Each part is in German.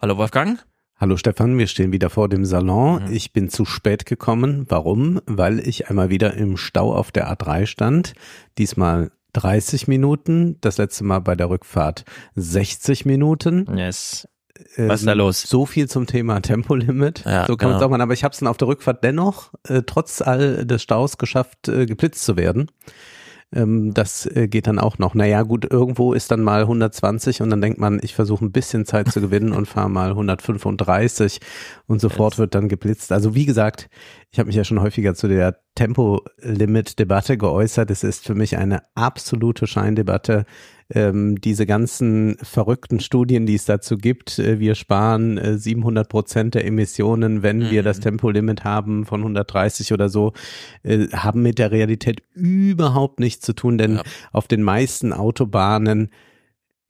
Hallo Wolfgang. Hallo Stefan, wir stehen wieder vor dem Salon. Mhm. Ich bin zu spät gekommen. Warum? Weil ich einmal wieder im Stau auf der A3 stand. Diesmal 30 Minuten, das letzte Mal bei der Rückfahrt 60 Minuten. Yes. Was ist da ähm, los? So viel zum Thema Tempolimit. Ja, so kann genau. man sagen. Aber ich habe es dann auf der Rückfahrt dennoch, äh, trotz all des Staus, geschafft, äh, geblitzt zu werden. Ähm, das äh, geht dann auch noch. Naja, gut, irgendwo ist dann mal 120 und dann denkt man, ich versuche ein bisschen Zeit zu gewinnen und fahre mal 135 und sofort wird dann geblitzt. Also wie gesagt, ich habe mich ja schon häufiger zu der Tempolimit-Debatte geäußert. Es ist für mich eine absolute Scheindebatte ähm, diese ganzen verrückten Studien, die es dazu gibt, äh, wir sparen äh, 700 Prozent der Emissionen, wenn mhm. wir das mhm. Tempolimit haben von 130 oder so, äh, haben mit der Realität überhaupt nichts zu tun, denn ja. auf den meisten Autobahnen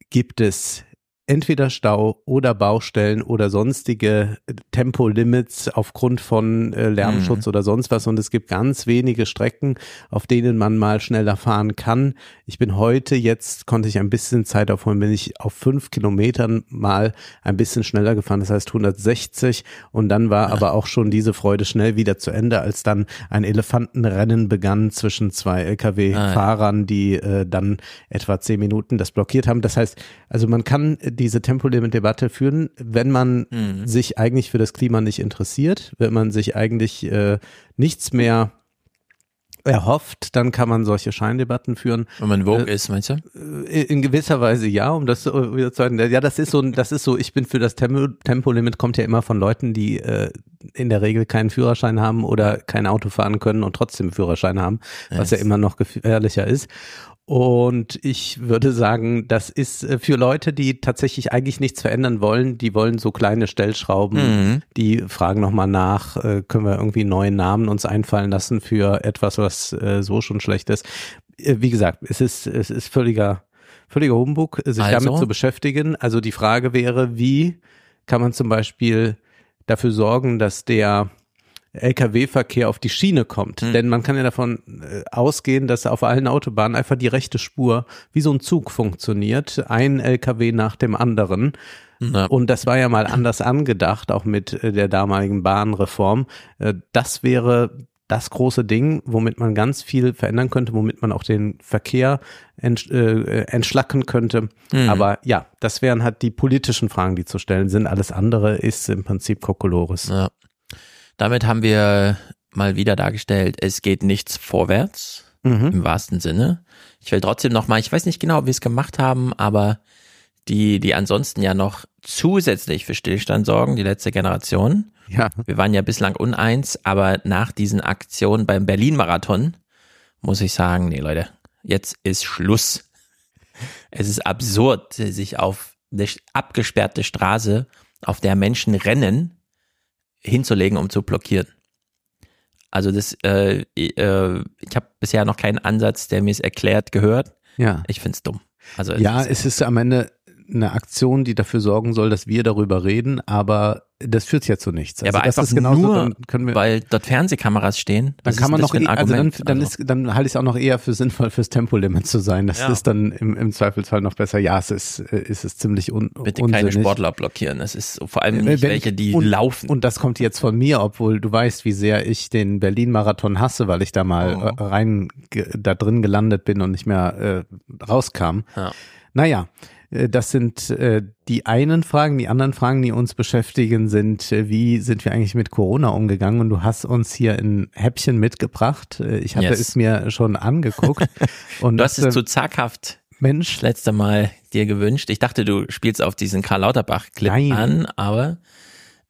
gibt es entweder Stau oder Baustellen oder sonstige Tempolimits aufgrund von äh, Lärmschutz mhm. oder sonst was. Und es gibt ganz wenige Strecken, auf denen man mal schneller fahren kann. Ich bin heute, jetzt konnte ich ein bisschen Zeit aufholen, bin ich auf fünf Kilometern mal ein bisschen schneller gefahren, das heißt 160. Und dann war ja. aber auch schon diese Freude schnell wieder zu Ende, als dann ein Elefantenrennen begann zwischen zwei Lkw-Fahrern, ah, ja. die äh, dann etwa zehn Minuten das blockiert haben. Das heißt, also man kann diese Tempolimit-Debatte führen, wenn man mhm. sich eigentlich für das Klima nicht interessiert, wenn man sich eigentlich äh, nichts mehr erhofft, dann kann man solche Scheindebatten führen. Wenn man Vogue äh, ist, meinst du? Äh, in gewisser Weise ja, um das wieder zu sagen. Ja, das ist so, das ist so, ich bin für das Tempo, Tempolimit kommt ja immer von Leuten, die äh, in der Regel keinen Führerschein haben oder kein Auto fahren können und trotzdem Führerschein haben, was yes. ja immer noch gefährlicher ist. Und ich würde sagen, das ist äh, für Leute, die tatsächlich eigentlich nichts verändern wollen, die wollen so kleine Stellschrauben, mhm. die fragen nochmal nach, äh, können wir irgendwie neue Namen uns einfallen lassen für etwas, was äh, so schon schlecht ist. Wie gesagt, es ist, es ist völliger, völliger Humbug, sich also? damit zu beschäftigen. Also die Frage wäre, wie kann man zum Beispiel dafür sorgen, dass der Lkw-Verkehr auf die Schiene kommt. Mhm. Denn man kann ja davon äh, ausgehen, dass auf allen Autobahnen einfach die rechte Spur wie so ein Zug funktioniert. Ein Lkw nach dem anderen. Ja. Und das war ja mal anders angedacht, auch mit äh, der damaligen Bahnreform. Äh, das wäre das große Ding, womit man ganz viel verändern könnte, womit man auch den Verkehr entsch äh, entschlacken könnte. Mhm. Aber ja, das wären halt die politischen Fragen, die zu stellen sind. Alles andere ist im Prinzip Kokolores. Ja. Damit haben wir mal wieder dargestellt, es geht nichts vorwärts mhm. im wahrsten Sinne. Ich will trotzdem noch mal, ich weiß nicht genau, wie wir es gemacht haben, aber die, die ansonsten ja noch zusätzlich für Stillstand sorgen, die letzte Generation. Ja. Wir waren ja bislang uneins, aber nach diesen Aktionen beim Berlin-Marathon muss ich sagen, nee Leute, jetzt ist Schluss. Es ist absurd, sich auf eine abgesperrte Straße, auf der Menschen rennen, hinzulegen, um zu blockieren. Also das, äh, äh, ich habe bisher noch keinen Ansatz, der mir es erklärt, gehört. Ja. Ich find's dumm. Also ja, es ist am Ende eine Aktion, die dafür sorgen soll, dass wir darüber reden, aber das führt ja zu nichts. Also ja, aber das einfach ist genauso, nur, dann wir, weil dort Fernsehkameras stehen. Dann kann man noch, e also dann, dann also. ist, dann halte ich es auch noch eher für sinnvoll, fürs Tempolimit zu sein. Das ja. ist dann im, im Zweifelsfall noch besser. Ja, es ist, äh, ist es ziemlich un Bitte unsinnig. keine Sportler blockieren. Es ist vor allem nicht Wenn welche, die und, laufen. Und das kommt jetzt von mir, obwohl du weißt, wie sehr ich den Berlin-Marathon hasse, weil ich da mal oh. Äh, rein da drin gelandet bin und nicht mehr äh, rauskam. Ja. Naja, äh, das sind äh, die einen Fragen. Die anderen Fragen, die uns beschäftigen, sind, äh, wie sind wir eigentlich mit Corona umgegangen? Und du hast uns hier ein Häppchen mitgebracht. Ich hatte yes. es mir schon angeguckt. Und du hast es zu zaghaft Mensch. letzte Mal dir gewünscht. Ich dachte, du spielst auf diesen Karl Lauterbach-Clip an, aber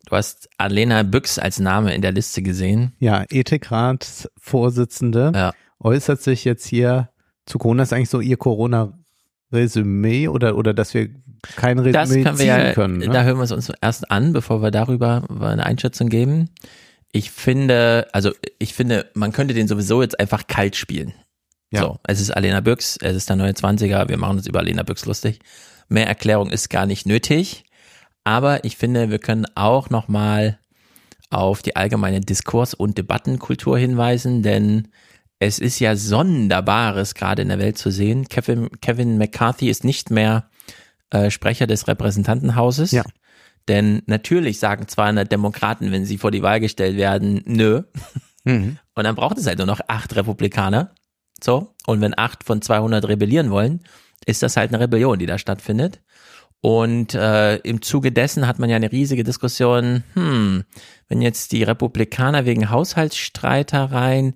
du hast Alena Büchs als Name in der Liste gesehen. Ja, Ethikrat-Vorsitzende ja. äußert sich jetzt hier zu Corona. Das ist eigentlich so ihr Corona Resümee oder, oder dass wir kein Resümee das können wir ja, können. Ne? Da hören wir es uns erst an, bevor wir darüber eine Einschätzung geben. Ich finde, also ich finde, man könnte den sowieso jetzt einfach kalt spielen. Ja. So, es ist Alena Büchs, es ist der neue 20er, wir machen uns über Alena Büchs lustig. Mehr Erklärung ist gar nicht nötig. Aber ich finde, wir können auch nochmal auf die allgemeine Diskurs- und Debattenkultur hinweisen, denn es ist ja Sonderbares gerade in der Welt zu sehen. Kevin, Kevin McCarthy ist nicht mehr äh, Sprecher des Repräsentantenhauses. Ja. Denn natürlich sagen 200 Demokraten, wenn sie vor die Wahl gestellt werden, nö. Mhm. Und dann braucht es halt nur noch acht Republikaner. So. Und wenn acht von 200 rebellieren wollen, ist das halt eine Rebellion, die da stattfindet. Und äh, im Zuge dessen hat man ja eine riesige Diskussion, hm, wenn jetzt die Republikaner wegen Haushaltsstreitereien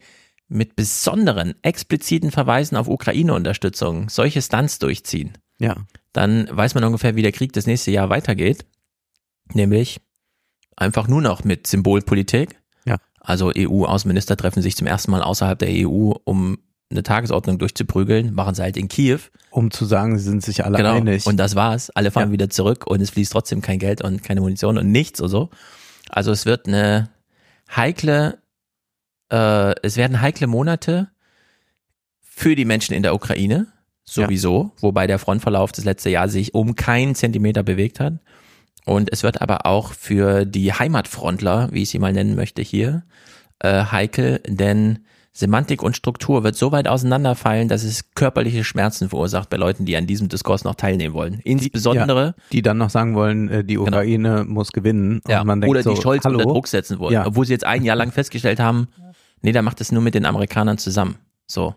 mit besonderen, expliziten Verweisen auf Ukraine-Unterstützung solche Stunts durchziehen, ja. dann weiß man ungefähr, wie der Krieg das nächste Jahr weitergeht. Nämlich einfach nur noch mit Symbolpolitik. Ja. Also EU-Außenminister treffen sich zum ersten Mal außerhalb der EU, um eine Tagesordnung durchzuprügeln, machen sie halt in Kiew. Um zu sagen, sie sind sich alle genau. einig. Und das war's. Alle fahren ja. wieder zurück und es fließt trotzdem kein Geld und keine Munition und nichts oder so. Also es wird eine heikle, äh, es werden heikle Monate für die Menschen in der Ukraine, sowieso, ja. wobei der Frontverlauf das letzte Jahr sich um keinen Zentimeter bewegt hat. Und es wird aber auch für die Heimatfrontler, wie ich sie mal nennen möchte hier, äh, heikel, denn Semantik und Struktur wird so weit auseinanderfallen, dass es körperliche Schmerzen verursacht bei Leuten, die an diesem Diskurs noch teilnehmen wollen. Insbesondere. Ja, die dann noch sagen wollen, äh, die genau. Ukraine genau. muss gewinnen. Ja, denkt oder die so, Scholz hallo? unter Druck setzen wollen. Ja. Obwohl sie jetzt ein Jahr lang festgestellt haben, nee, da macht es nur mit den Amerikanern zusammen. So.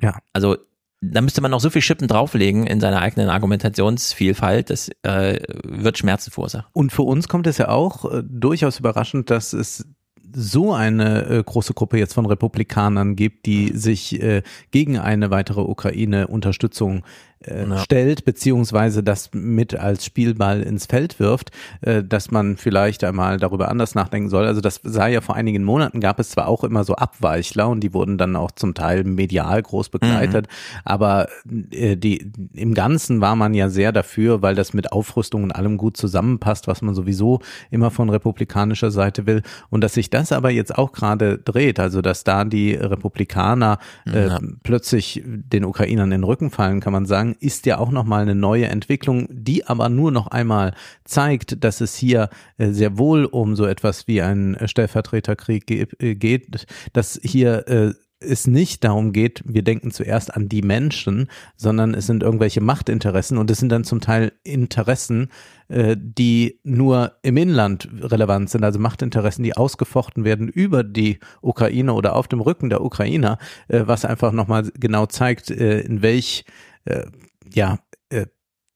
Ja. Also da müsste man noch so viel Schippen drauflegen in seiner eigenen Argumentationsvielfalt, das äh, wird Schmerzen verursachen. Und für uns kommt es ja auch äh, durchaus überraschend, dass es so eine äh, große Gruppe jetzt von Republikanern gibt, die sich äh, gegen eine weitere Ukraine-Unterstützung äh, ja. stellt, beziehungsweise das mit als Spielball ins Feld wirft, äh, dass man vielleicht einmal darüber anders nachdenken soll. Also das sah ja vor einigen Monaten, gab es zwar auch immer so Abweichler und die wurden dann auch zum Teil medial groß begleitet, mhm. aber äh, die, im Ganzen war man ja sehr dafür, weil das mit Aufrüstung und allem gut zusammenpasst, was man sowieso immer von republikanischer Seite will. Und dass sich das aber jetzt auch gerade dreht, also dass da die Republikaner äh, ja. plötzlich den Ukrainern in den Rücken fallen, kann man sagen, sagen, ist ja auch nochmal eine neue Entwicklung, die aber nur noch einmal zeigt, dass es hier äh, sehr wohl um so etwas wie einen Stellvertreterkrieg äh, geht, dass hier äh, es nicht darum geht, wir denken zuerst an die Menschen, sondern es sind irgendwelche Machtinteressen und es sind dann zum Teil Interessen, die nur im Inland relevant sind, also Machtinteressen, die ausgefochten werden über die Ukraine oder auf dem Rücken der Ukrainer, was einfach nochmal genau zeigt, in welch äh, ja, äh,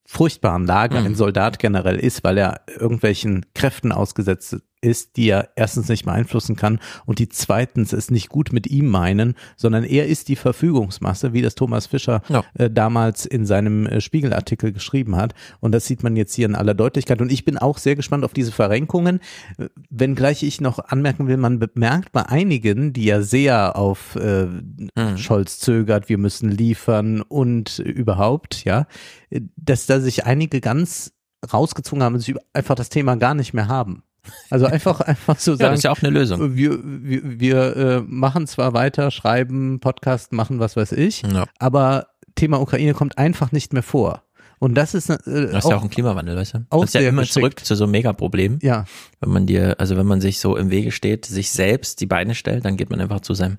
furchtbaren Lage ein mhm. Soldat generell ist, weil er irgendwelchen Kräften ausgesetzt ist, die er erstens nicht beeinflussen kann und die zweitens es nicht gut mit ihm meinen, sondern er ist die Verfügungsmasse, wie das Thomas Fischer ja. äh, damals in seinem äh, Spiegelartikel geschrieben hat. Und das sieht man jetzt hier in aller Deutlichkeit. Und ich bin auch sehr gespannt auf diese Verrenkungen, äh, wenngleich ich noch anmerken will, man bemerkt bei einigen, die ja sehr auf äh, mhm. Scholz zögert, wir müssen liefern und überhaupt, ja, äh, dass da sich einige ganz rausgezogen haben und sich einfach das Thema gar nicht mehr haben. Also einfach, einfach so sagen. Ja, das ist ja auch eine Lösung. Wir, wir, wir äh, machen zwar weiter, schreiben, Podcast, machen was weiß ich, ja. aber Thema Ukraine kommt einfach nicht mehr vor. Und das ist, äh, das ist ja auch ein Klimawandel, weißt du? Auch das ist ja immer geschickt. zurück zu so einem Megaproblem. Ja. Wenn man dir, also wenn man sich so im Wege steht, sich selbst die Beine stellt, dann geht man einfach zu seinem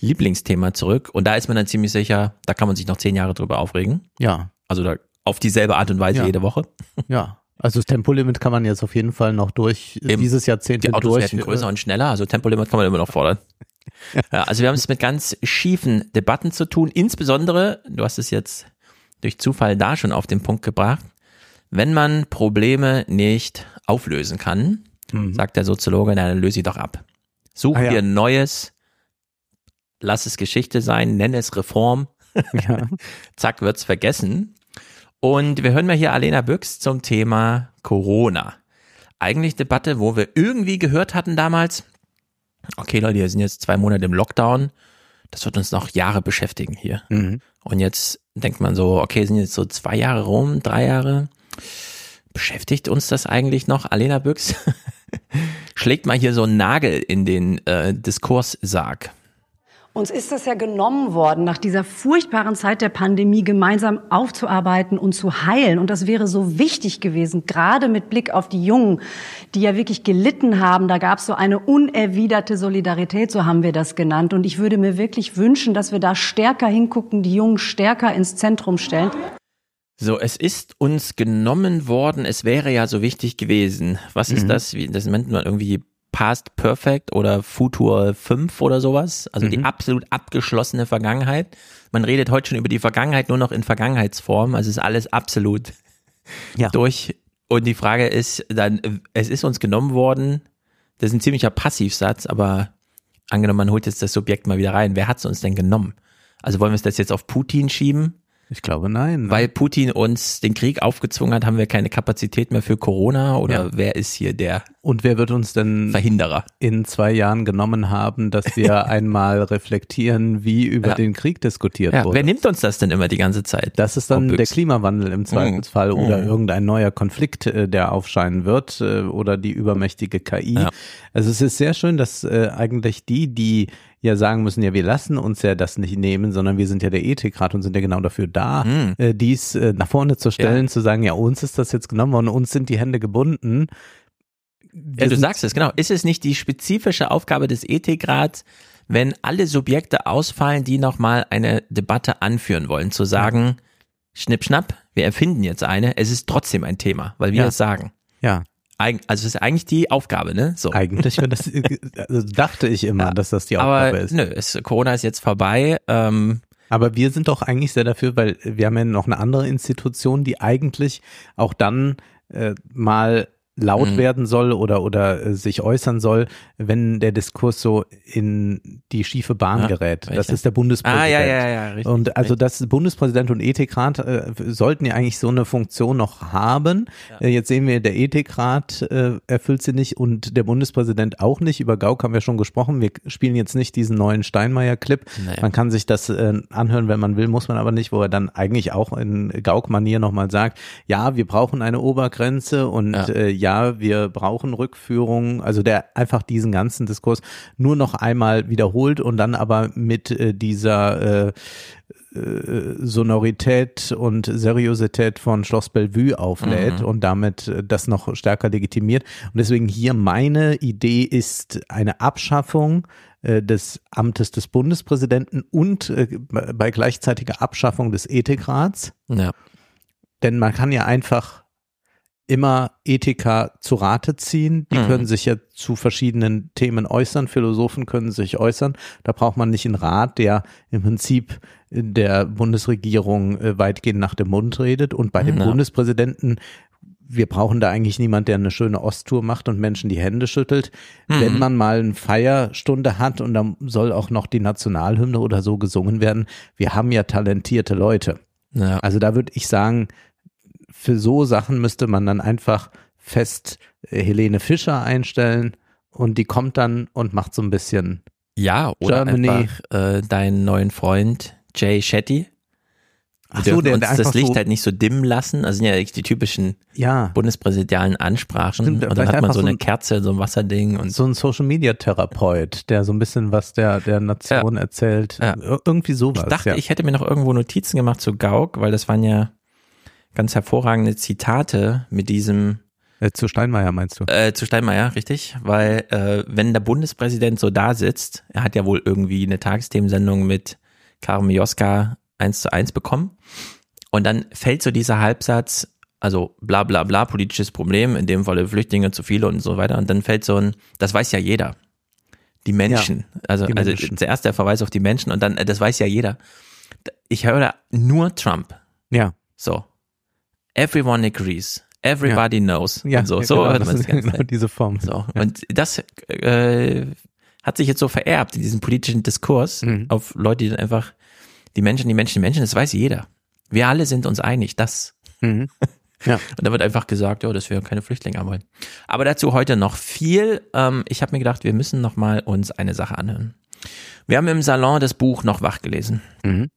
Lieblingsthema zurück. Und da ist man dann ziemlich sicher, da kann man sich noch zehn Jahre drüber aufregen. Ja. Also da auf dieselbe Art und Weise ja. jede Woche. Ja. Also das Tempolimit kann man jetzt auf jeden Fall noch durch Eben. dieses Jahrzehnt Die Autos durch. werden größer und schneller, also Tempolimit kann man immer noch fordern. ja, also wir haben es mit ganz schiefen Debatten zu tun, insbesondere, du hast es jetzt durch Zufall da schon auf den Punkt gebracht, wenn man Probleme nicht auflösen kann, mhm. sagt der Soziologe, dann löse sie doch ab. Such ah, ja. dir ein neues, lass es Geschichte sein, nenn es Reform. Ja. Zack, wird's vergessen. Und wir hören mal hier Alena Büchs zum Thema Corona. Eigentlich Debatte, wo wir irgendwie gehört hatten damals, okay Leute, wir sind jetzt zwei Monate im Lockdown, das wird uns noch Jahre beschäftigen hier. Mhm. Und jetzt denkt man so, okay, sind jetzt so zwei Jahre rum, drei Jahre. Beschäftigt uns das eigentlich noch? Alena Büchs schlägt mal hier so einen Nagel in den äh, Diskurssarg. Uns ist das ja genommen worden, nach dieser furchtbaren Zeit der Pandemie gemeinsam aufzuarbeiten und zu heilen. Und das wäre so wichtig gewesen, gerade mit Blick auf die Jungen, die ja wirklich gelitten haben. Da gab es so eine unerwiderte Solidarität, so haben wir das genannt. Und ich würde mir wirklich wünschen, dass wir da stärker hingucken, die Jungen stärker ins Zentrum stellen. So, es ist uns genommen worden, es wäre ja so wichtig gewesen. Was mhm. ist das? Das nennt man irgendwie Past Perfect oder Futur 5 oder sowas. Also mhm. die absolut abgeschlossene Vergangenheit. Man redet heute schon über die Vergangenheit nur noch in Vergangenheitsform. Also ist alles absolut ja. durch. Und die Frage ist dann, es ist uns genommen worden. Das ist ein ziemlicher Passivsatz, aber angenommen, man holt jetzt das Subjekt mal wieder rein. Wer hat es uns denn genommen? Also wollen wir es das jetzt auf Putin schieben? Ich glaube nein. Ne? Weil Putin uns den Krieg aufgezwungen hat, haben wir keine Kapazität mehr für Corona oder ja. wer ist hier der Und wer wird uns denn Verhinderer in zwei Jahren genommen haben, dass wir einmal reflektieren, wie über ja. den Krieg diskutiert ja. wurde? Wer nimmt uns das denn immer die ganze Zeit? Das ist dann der Klimawandel im Zweifelsfall mhm. oder mhm. irgendein neuer Konflikt, äh, der aufscheinen wird äh, oder die übermächtige KI. Also es ist sehr schön, dass äh, eigentlich die, die ja sagen müssen, ja, wir lassen uns ja das nicht nehmen, sondern wir sind ja der Ethikrat und sind ja genau dafür da, mhm. äh, dies äh, nach vorne zu stellen, ja. zu sagen, ja, uns ist das jetzt genommen worden, uns sind die Hände gebunden. Ja, du sagst es, genau. Ist es nicht die spezifische Aufgabe des Ethikrats, wenn alle Subjekte ausfallen, die nochmal eine Debatte anführen wollen, zu sagen, schnipp, schnapp, wir erfinden jetzt eine, es ist trotzdem ein Thema, weil wir ja. es sagen. Ja also das ist eigentlich die Aufgabe, ne? So. Eigentlich das, also dachte ich immer, ja, dass das die Aufgabe aber, ist. Nö, es, Corona ist jetzt vorbei. Ähm, aber wir sind doch eigentlich sehr dafür, weil wir haben ja noch eine andere Institution, die eigentlich auch dann äh, mal laut mhm. werden soll oder oder äh, sich äußern soll, wenn der Diskurs so in die schiefe Bahn ja, gerät. Welche? Das ist der Bundespräsident. Ah, ja, ja, ja, richtig, und also das Bundespräsident und Ethikrat äh, sollten ja eigentlich so eine Funktion noch haben. Ja. Äh, jetzt sehen wir, der Ethikrat äh, erfüllt sie nicht und der Bundespräsident auch nicht. Über Gauck haben wir schon gesprochen. Wir spielen jetzt nicht diesen neuen Steinmeier-Clip. Nee. Man kann sich das äh, anhören, wenn man will, muss man aber nicht, wo er dann eigentlich auch in Gauck-Manier nochmal sagt, ja, wir brauchen eine Obergrenze und ja. Ja, wir brauchen Rückführung, also der einfach diesen ganzen Diskurs nur noch einmal wiederholt und dann aber mit äh, dieser äh, äh, Sonorität und Seriosität von Schloss Bellevue auflädt mhm. und damit äh, das noch stärker legitimiert. Und deswegen hier meine Idee ist eine Abschaffung äh, des Amtes des Bundespräsidenten und bei gleichzeitiger Abschaffung des Ethikrats. Ja. Denn man kann ja einfach immer Ethiker zu Rate ziehen. Die mhm. können sich ja zu verschiedenen Themen äußern. Philosophen können sich äußern. Da braucht man nicht einen Rat, der im Prinzip der Bundesregierung äh, weitgehend nach dem Mund redet. Und bei dem ja. Bundespräsidenten wir brauchen da eigentlich niemand, der eine schöne Osttour macht und Menschen die Hände schüttelt. Mhm. Wenn man mal eine Feierstunde hat und dann soll auch noch die Nationalhymne oder so gesungen werden, wir haben ja talentierte Leute. Ja. Also da würde ich sagen, für so Sachen müsste man dann einfach fest äh, Helene Fischer einstellen und die kommt dann und macht so ein bisschen ja oder Germany. einfach äh, deinen neuen Freund Jay Shetty. Wir Ach so, der, der uns das Licht so halt nicht so dimmen lassen. Also sind ja die typischen ja. bundespräsidialen Ansprachen. Stimmt, und dann hat man so eine ein, Kerze, so ein Wasserding und so ein Social Media Therapeut, der so ein bisschen was der der Nation ja. erzählt. Ja. Irgendwie sowas. Ich dachte, ich hätte mir noch irgendwo Notizen gemacht zu Gauck, weil das waren ja ganz hervorragende Zitate mit diesem äh, zu Steinmeier meinst du? Äh, zu Steinmeier, richtig. Weil äh, wenn der Bundespräsident so da sitzt, er hat ja wohl irgendwie eine Tagesthemensendung mit Karim Joska eins zu eins bekommen. Und dann fällt so dieser Halbsatz, also bla bla bla, politisches Problem, in dem Falle Flüchtlinge zu viele und so weiter. Und dann fällt so ein, das weiß ja jeder. Die Menschen. Ja, also, die also Menschen. zuerst der Verweis auf die Menschen und dann, das weiß ja jeder. Ich höre da nur Trump. Ja. So. Everyone agrees. Everybody ja. knows. Ja, und so, ja, so genau, hört man das genau diese Form. So. Und das äh, hat sich jetzt so vererbt in diesem politischen Diskurs mhm. auf Leute, die dann einfach die Menschen, die Menschen, die Menschen, das weiß jeder. Wir alle sind uns einig, das. Mhm. Ja. Und da wird einfach gesagt, ja, dass wir keine Flüchtlinge haben wollen. Aber dazu heute noch viel. Ähm, ich habe mir gedacht, wir müssen noch mal uns eine Sache anhören. Wir haben im Salon das Buch noch wach gelesen. Mhm.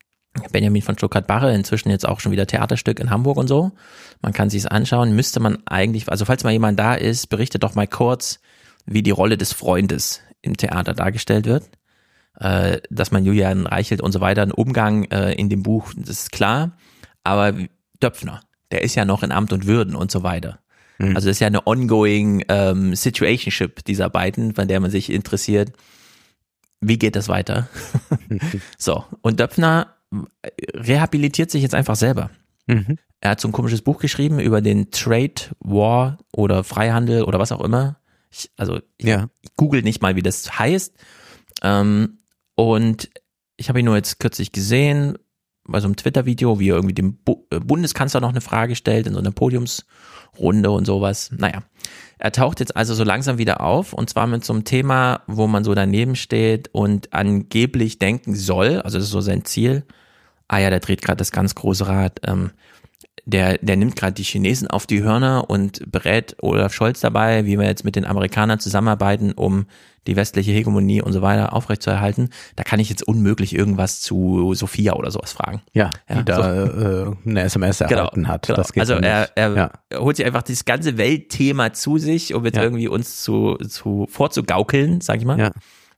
Benjamin von Stuttgart-Barre, inzwischen jetzt auch schon wieder Theaterstück in Hamburg und so. Man kann sich's anschauen, müsste man eigentlich, also falls mal jemand da ist, berichtet doch mal kurz, wie die Rolle des Freundes im Theater dargestellt wird. Äh, dass man Julian Reichelt und so weiter, ein Umgang äh, in dem Buch, das ist klar. Aber Döpfner, der ist ja noch in Amt und Würden und so weiter. Mhm. Also das ist ja eine ongoing ähm, Situationship dieser beiden, von der man sich interessiert. Wie geht das weiter? so, und Döpfner rehabilitiert sich jetzt einfach selber. Mhm. Er hat so ein komisches Buch geschrieben über den Trade War oder Freihandel oder was auch immer. Ich, also ich, ja. ich google nicht mal, wie das heißt. Ähm, und ich habe ihn nur jetzt kürzlich gesehen, bei so einem Twitter-Video, wie er irgendwie dem Bu äh, Bundeskanzler noch eine Frage stellt in so einer Podiumsrunde und sowas. Naja, er taucht jetzt also so langsam wieder auf und zwar mit so einem Thema, wo man so daneben steht und angeblich denken soll, also das ist so sein Ziel, ah ja, der dreht gerade das ganz große Rad, ähm, der, der nimmt gerade die Chinesen auf die Hörner und berät Olaf Scholz dabei, wie wir jetzt mit den Amerikanern zusammenarbeiten, um die westliche Hegemonie und so weiter aufrechtzuerhalten. Da kann ich jetzt unmöglich irgendwas zu Sophia oder sowas fragen. Ja, die ja, da so. äh, eine SMS genau, erhalten genau, hat. Genau. also er, er, ja. holt sich einfach dieses ganze Weltthema zu sich, um jetzt ja. irgendwie uns zu, zu vorzugaukeln, sag ich mal. Ja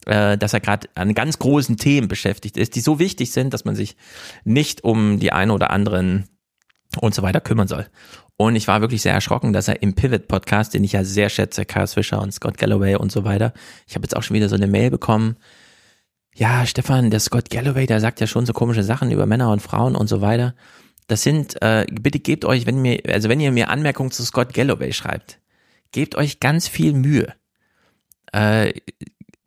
äh, dass er gerade an ganz großen Themen beschäftigt ist, die so wichtig sind, dass man sich nicht um die ein oder anderen und so weiter kümmern soll. Und ich war wirklich sehr erschrocken, dass er im Pivot-Podcast, den ich ja sehr schätze, Carl Fischer und Scott Galloway und so weiter, ich habe jetzt auch schon wieder so eine Mail bekommen, ja, Stefan, der Scott Galloway, der sagt ja schon so komische Sachen über Männer und Frauen und so weiter. Das sind, äh, bitte gebt euch, wenn mir, also wenn ihr mir Anmerkungen zu Scott Galloway schreibt, gebt euch ganz viel Mühe. Äh,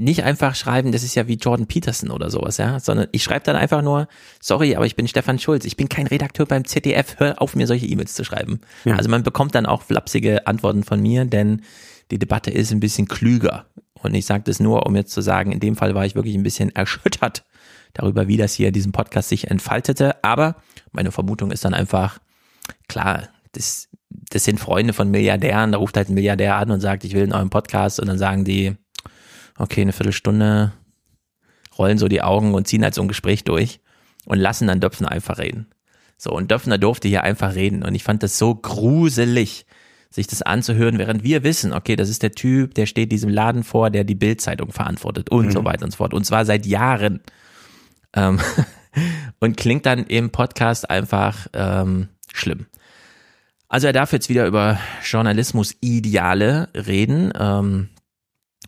nicht einfach schreiben, das ist ja wie Jordan Peterson oder sowas, ja, sondern ich schreibe dann einfach nur, sorry, aber ich bin Stefan Schulz, ich bin kein Redakteur beim ZDF, hör auf mir solche E-Mails zu schreiben. Ja. Also man bekommt dann auch flapsige Antworten von mir, denn die Debatte ist ein bisschen klüger. Und ich sage das nur, um jetzt zu sagen, in dem Fall war ich wirklich ein bisschen erschüttert darüber, wie das hier in diesem Podcast sich entfaltete. Aber meine Vermutung ist dann einfach, klar, das, das sind Freunde von Milliardären, da ruft halt ein Milliardär an und sagt, ich will in eurem Podcast und dann sagen die, okay, eine Viertelstunde, rollen so die Augen und ziehen halt so ein Gespräch durch und lassen dann Döpfner einfach reden. So, und Döpfner durfte hier einfach reden. Und ich fand das so gruselig, sich das anzuhören, während wir wissen, okay, das ist der Typ, der steht diesem Laden vor, der die Bildzeitung verantwortet und mhm. so weiter und so fort. Und zwar seit Jahren. Ähm, und klingt dann im Podcast einfach ähm, schlimm. Also er darf jetzt wieder über Journalismus-Ideale reden. Ähm,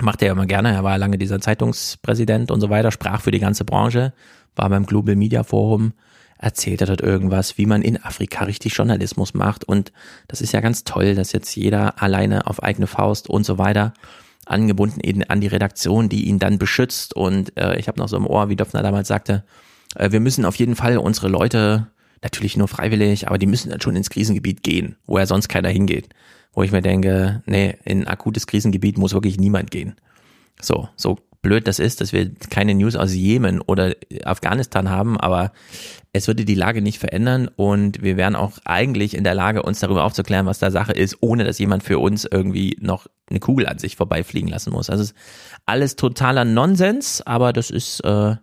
Macht er ja immer gerne. Er war lange dieser Zeitungspräsident und so weiter, sprach für die ganze Branche, war beim Global Media Forum, erzählte dort irgendwas, wie man in Afrika richtig Journalismus macht. Und das ist ja ganz toll, dass jetzt jeder alleine auf eigene Faust und so weiter angebunden eben an die Redaktion, die ihn dann beschützt. Und äh, ich habe noch so im Ohr, wie Döpfner damals sagte, äh, wir müssen auf jeden Fall unsere Leute, natürlich nur freiwillig, aber die müssen dann schon ins Krisengebiet gehen, wo ja sonst keiner hingeht wo ich mir denke, nee, in ein akutes Krisengebiet muss wirklich niemand gehen. So, so blöd das ist, dass wir keine News aus Jemen oder Afghanistan haben, aber es würde die Lage nicht verändern und wir wären auch eigentlich in der Lage, uns darüber aufzuklären, was da Sache ist, ohne dass jemand für uns irgendwie noch eine Kugel an sich vorbeifliegen lassen muss. Also es ist alles totaler Nonsens, aber das ist äh,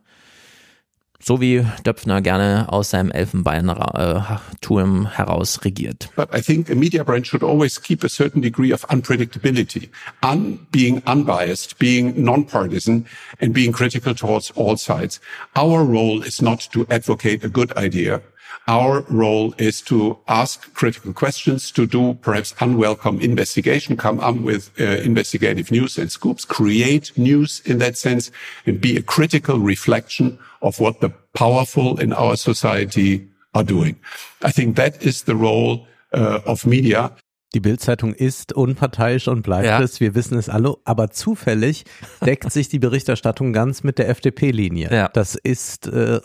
so wie Döpfner gerne aus seinem Elfenbeinturm heraus regiert. But I think a media brand should always keep a certain degree of unpredictability, un being unbiased, being non-partisan, and being critical towards all sides. Our role is not to advocate a good idea. Our role is to ask critical questions, to do perhaps unwelcome investigation, come up with uh, investigative news and scoops, create news in that sense, and be a critical reflection of what the powerful in our society are doing. I think that is the role uh, of media. Die Bildzeitung ist unparteiisch und bleibt ja. es. Wir wissen es alle. Aber zufällig deckt sich die Berichterstattung ganz mit der FDP-Linie. Ja. Das ist äh,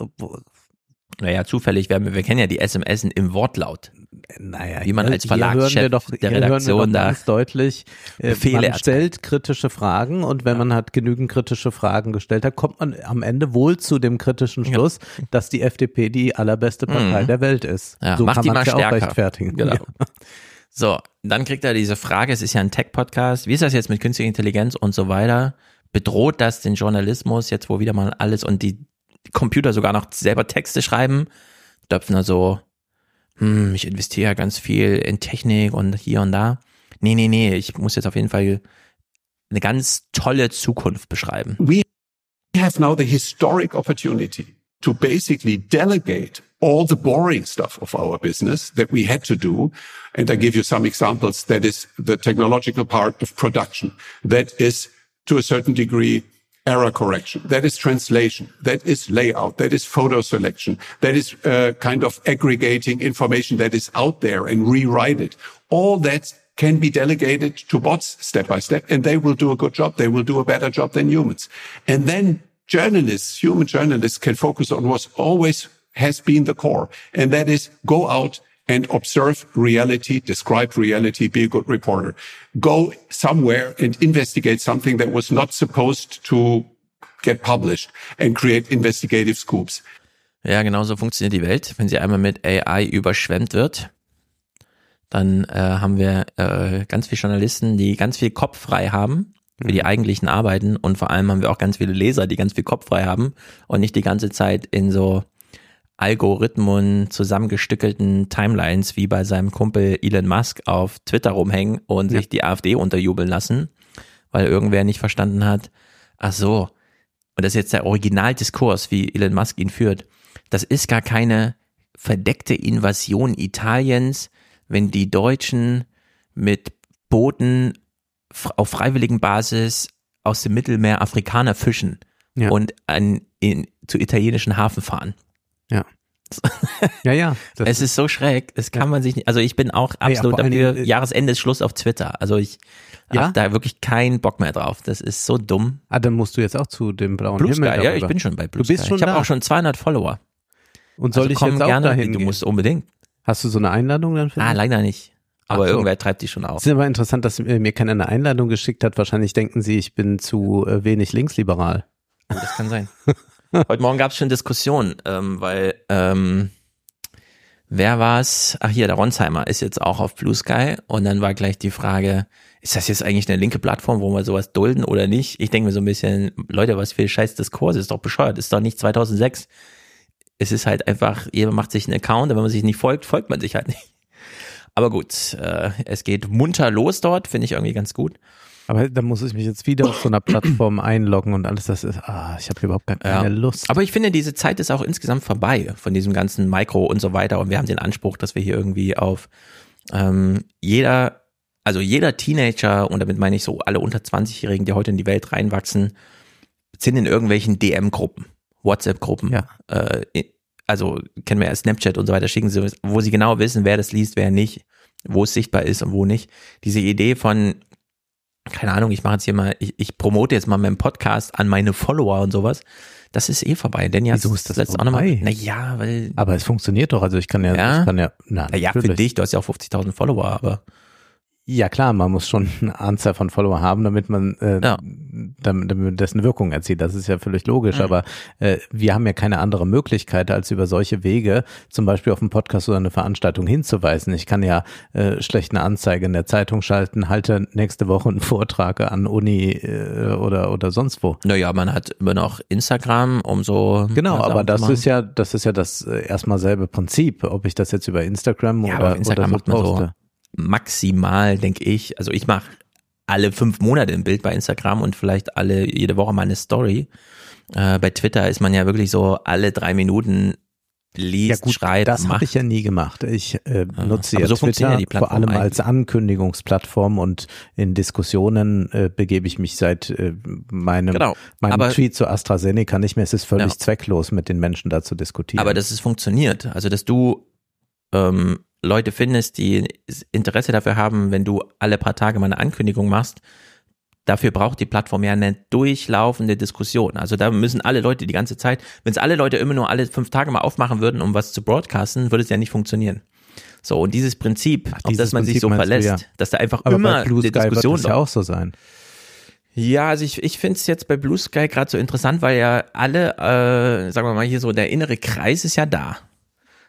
naja, zufällig, wir, wir kennen ja die SMS im Wortlaut. Naja, wie man als Verlagschef doch, der Redaktion da ganz deutlich äh, Befehle man stellt kritische Fragen und wenn ja. man hat genügend kritische Fragen gestellt hat, kommt man am Ende wohl zu dem kritischen Schluss, ja. dass die FDP die allerbeste Partei mhm. der Welt ist. Ja, so macht kann man ja auch rechtfertigen. Genau. So, dann kriegt er diese Frage, es ist ja ein Tech-Podcast, wie ist das jetzt mit künstlicher Intelligenz und so weiter? Bedroht das den Journalismus jetzt, wo wieder mal alles und die Computer sogar noch selber Texte schreiben. Döpfner so, hm, ich investiere ja ganz viel in Technik und hier und da. Nee, nee, nee, ich muss jetzt auf jeden Fall eine ganz tolle Zukunft beschreiben. We have now the historic opportunity to basically delegate all the boring stuff of our business that we had to do. And I give you some examples. That is the technological part of production. That is to a certain degree error correction. That is translation. That is layout. That is photo selection. That is uh, kind of aggregating information that is out there and rewrite it. All that can be delegated to bots step by step and they will do a good job. They will do a better job than humans. And then journalists, human journalists can focus on what always has been the core. And that is go out and observe reality, describe reality, be a good reporter. Go somewhere and investigate something that was not supposed to get published and create investigative scoops. Ja, genau so funktioniert die Welt. Wenn sie einmal mit AI überschwemmt wird, dann äh, haben wir äh, ganz viele Journalisten, die ganz viel Kopf frei haben für die mhm. eigentlichen Arbeiten und vor allem haben wir auch ganz viele Leser, die ganz viel Kopf frei haben und nicht die ganze Zeit in so Algorithmen zusammengestückelten Timelines wie bei seinem Kumpel Elon Musk auf Twitter rumhängen und ja. sich die AfD unterjubeln lassen, weil irgendwer nicht verstanden hat, ach so, und das ist jetzt der Originaldiskurs, wie Elon Musk ihn führt, das ist gar keine verdeckte Invasion Italiens, wenn die Deutschen mit Booten auf freiwilligen Basis aus dem Mittelmeer Afrikaner fischen ja. und an, in, zu italienischen Hafen fahren. Ja. ja, ja. Es ist so schräg, das kann ja. man sich nicht, also ich bin auch absolut ja, dafür, äh, Jahresende ist Schluss auf Twitter. Also ich ja? habe da wirklich keinen Bock mehr drauf. Das ist so dumm. Ah, dann musst du jetzt auch zu dem blauen Blue Himmel. Sky, ja, ich bin schon bei Blue Du bist Sky. schon ich habe auch schon 200 Follower. Und soll also ich jetzt auch gerne, dahin Du musst unbedingt. Hast du so eine Einladung dann für Ah, leider nicht. Aber so. irgendwer treibt die schon auf. Es ist aber interessant, dass mir keiner eine Einladung geschickt hat. Wahrscheinlich denken sie, ich bin zu äh, wenig linksliberal. Das kann sein. Heute Morgen gab es schon Diskussionen, ähm, weil ähm, wer war's? Ach hier, der Ronsheimer ist jetzt auch auf Blue Sky und dann war gleich die Frage, ist das jetzt eigentlich eine linke Plattform, wo wir sowas dulden oder nicht? Ich denke mir so ein bisschen, Leute, was für scheiß Diskurs, ist doch bescheuert, ist doch nicht 2006. Es ist halt einfach, jeder macht sich einen Account, und wenn man sich nicht folgt, folgt man sich halt nicht. Aber gut, äh, es geht munter los dort, finde ich irgendwie ganz gut. Aber da muss ich mich jetzt wieder auf so einer Plattform einloggen und alles das ist, ah, ich habe überhaupt keine ja. Lust. Aber ich finde, diese Zeit ist auch insgesamt vorbei von diesem ganzen Mikro und so weiter. Und wir haben den Anspruch, dass wir hier irgendwie auf ähm, jeder, also jeder Teenager, und damit meine ich so alle unter 20-Jährigen, die heute in die Welt reinwachsen, sind in irgendwelchen DM-Gruppen, WhatsApp-Gruppen. Ja. Äh, also kennen wir ja Snapchat und so weiter, schicken sie, wo sie genau wissen, wer das liest, wer nicht, wo es sichtbar ist und wo nicht. Diese Idee von keine Ahnung, ich mache jetzt hier mal, ich, ich promote jetzt mal meinen Podcast an meine Follower und sowas. Das ist eh vorbei. Denn ja, Wieso ist das jetzt auch nochmal? Naja, weil. Aber es funktioniert doch. Also ich kann ja, ja? ich kann ja, na, naja, für dich, du hast ja auch 50.000 Follower, aber. Ja klar, man muss schon eine Anzahl von Follower haben, damit man äh, ja. damit, damit eine Wirkung erzielt. Das ist ja völlig logisch. Mhm. Aber äh, wir haben ja keine andere Möglichkeit, als über solche Wege zum Beispiel auf einen Podcast oder eine Veranstaltung hinzuweisen. Ich kann ja äh, schlecht eine Anzeige in der Zeitung schalten, halte nächste Woche einen Vortrag an Uni äh, oder oder sonst wo. Naja, man hat immer noch Instagram, um so genau. Aber das ist ja das ist ja das äh, erstmal selbe Prinzip, ob ich das jetzt über Instagram ja, oder, Instagram oder so poste. So maximal, denke ich, also ich mache alle fünf Monate ein Bild bei Instagram und vielleicht alle jede Woche mal eine Story. Äh, bei Twitter ist man ja wirklich so alle drei Minuten liest, ja gut, schreibt, Das habe ich ja nie gemacht. Ich äh, nutze ja, so Twitter vor allem eigentlich. als Ankündigungsplattform und in Diskussionen äh, begebe ich mich seit äh, meinem, genau. meinem aber, Tweet zu AstraZeneca nicht mehr. Es ist völlig ja. zwecklos, mit den Menschen da zu diskutieren. Aber dass es funktioniert, also dass du ähm, Leute findest, die Interesse dafür haben, wenn du alle paar Tage mal eine Ankündigung machst, dafür braucht die Plattform ja eine durchlaufende Diskussion. Also da müssen alle Leute die ganze Zeit, wenn es alle Leute immer nur alle fünf Tage mal aufmachen würden, um was zu broadcasten, würde es ja nicht funktionieren. So, und dieses Prinzip, Ach, dieses auf das man Prinzip sich so verlässt, ja. dass da einfach Aber immer eine Diskussion wird das ja auch so sein. Ja, also ich, ich finde es jetzt bei Blue Sky gerade so interessant, weil ja alle, äh, sagen wir mal hier so, der innere Kreis ist ja da.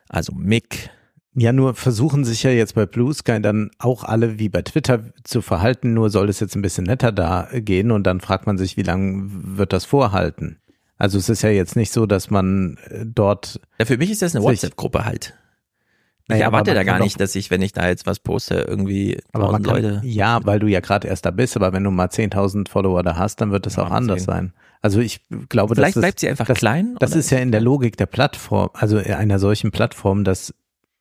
Also Mick, ja, nur versuchen sich ja jetzt bei Blue Sky dann auch alle wie bei Twitter zu verhalten, nur soll es jetzt ein bisschen netter da gehen und dann fragt man sich, wie lange wird das vorhalten? Also es ist ja jetzt nicht so, dass man äh, dort. Ja, für mich ist das eine WhatsApp-Gruppe halt. Ich naja, erwarte da gar nicht, dass ich, wenn ich da jetzt was poste, irgendwie aber man kann, Leute. Ja, weil du ja gerade erst da bist, aber wenn du mal 10.000 Follower da hast, dann wird das ja, auch anders 10. sein. Also ich glaube, Vielleicht bleibt sie einfach das, klein. Das ist ja in der Logik der Plattform, also einer solchen Plattform, dass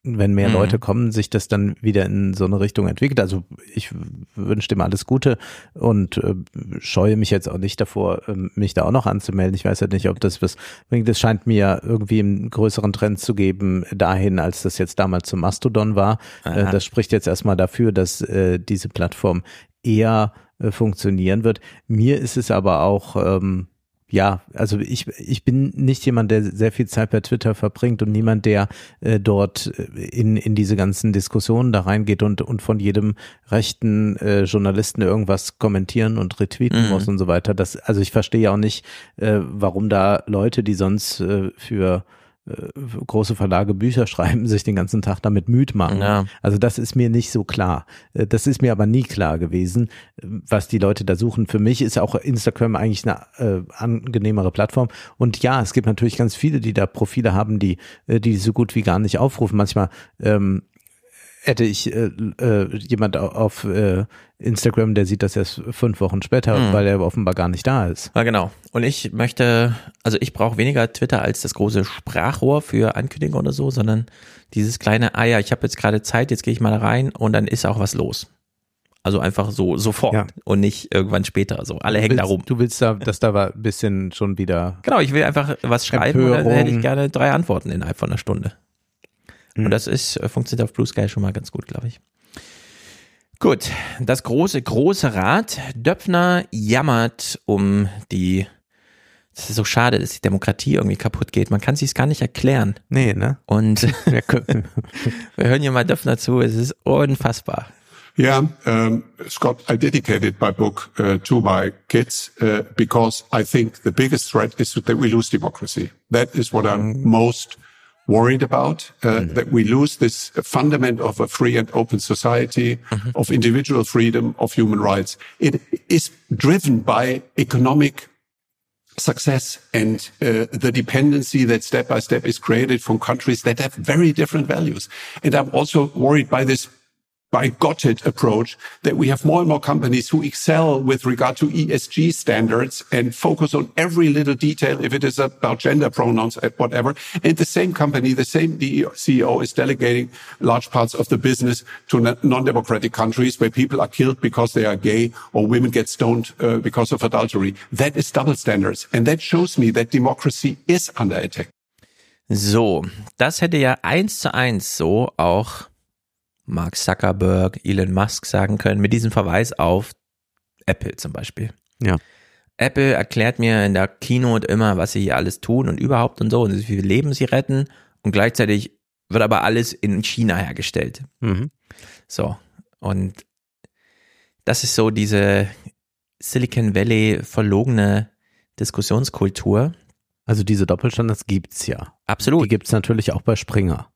wenn mehr mhm. Leute kommen, sich das dann wieder in so eine Richtung entwickelt. Also ich wünsche dem alles Gute und äh, scheue mich jetzt auch nicht davor, äh, mich da auch noch anzumelden. Ich weiß ja nicht, ob das was bringt. Es scheint mir irgendwie einen größeren Trend zu geben dahin, als das jetzt damals zum Mastodon war. Äh, das spricht jetzt erstmal dafür, dass äh, diese Plattform eher äh, funktionieren wird. Mir ist es aber auch ähm, ja, also ich, ich bin nicht jemand, der sehr viel Zeit bei Twitter verbringt und niemand, der äh, dort äh, in, in diese ganzen Diskussionen da reingeht und, und von jedem rechten äh, Journalisten irgendwas kommentieren und retweeten mhm. muss und so weiter. Das, also ich verstehe auch nicht, äh, warum da Leute, die sonst äh, für große Verlage Bücher schreiben, sich den ganzen Tag damit müd machen. Ja. Also das ist mir nicht so klar. Äh, das ist mir aber nie klar gewesen, was die Leute da suchen. Für mich ist auch Instagram eigentlich eine äh, angenehmere Plattform. Und ja, es gibt natürlich ganz viele, die da Profile haben, die, äh, die so gut wie gar nicht aufrufen. Manchmal ähm, hätte ich äh, äh, jemand auf äh, Instagram, der sieht das erst fünf Wochen später, mhm. weil er offenbar gar nicht da ist. Ja, genau. Und ich möchte, also ich brauche weniger Twitter als das große Sprachrohr für Ankündigungen oder so, sondern dieses kleine, ah ja, ich habe jetzt gerade Zeit, jetzt gehe ich mal rein und dann ist auch was los. Also einfach so sofort ja. und nicht irgendwann später. So alle hängen willst, da rum. Du willst da, dass da ein bisschen schon wieder. Genau, ich will einfach was schreiben Empörung. und dann hätte ich gerne drei Antworten innerhalb von einer Stunde. Mhm. Und das ist, äh, funktioniert auf Blue Sky schon mal ganz gut, glaube ich. Gut, das große, große Rad. Döpfner jammert um die, das ist so schade, dass die Demokratie irgendwie kaputt geht. Man kann sich es gar nicht erklären. Nee, ne? Und wir hören hier mal Döpfner zu, es ist unfassbar. Yeah, um, Scott, I dedicated my book uh, to my kids uh, because I think the biggest threat is that we lose democracy. That is what I'm mm. most worried about, uh, mm-hmm. that we lose this fundament of a free and open society, mm-hmm. of individual freedom, of human rights. It is driven by economic success and uh, the dependency that step by step is created from countries that have very different values. And I'm also worried by this bigoted approach that we have more and more companies who excel with regard to ESG standards and focus on every little detail, if it is about gender pronouns at whatever. And the same company, the same CEO is delegating large parts of the business to non-democratic countries where people are killed because they are gay or women get stoned uh, because of adultery. That is double standards. And that shows me that democracy is under attack. So, das hätte ja eins zu eins so auch Mark Zuckerberg, Elon Musk sagen können, mit diesem Verweis auf Apple zum Beispiel. Ja. Apple erklärt mir in der Keynote immer, was sie hier alles tun und überhaupt und so und wie viele Leben sie retten und gleichzeitig wird aber alles in China hergestellt. Mhm. So. Und das ist so diese Silicon Valley verlogene Diskussionskultur. Also diese Doppelstandards gibt's ja. Absolut. Die gibt's natürlich auch bei Springer.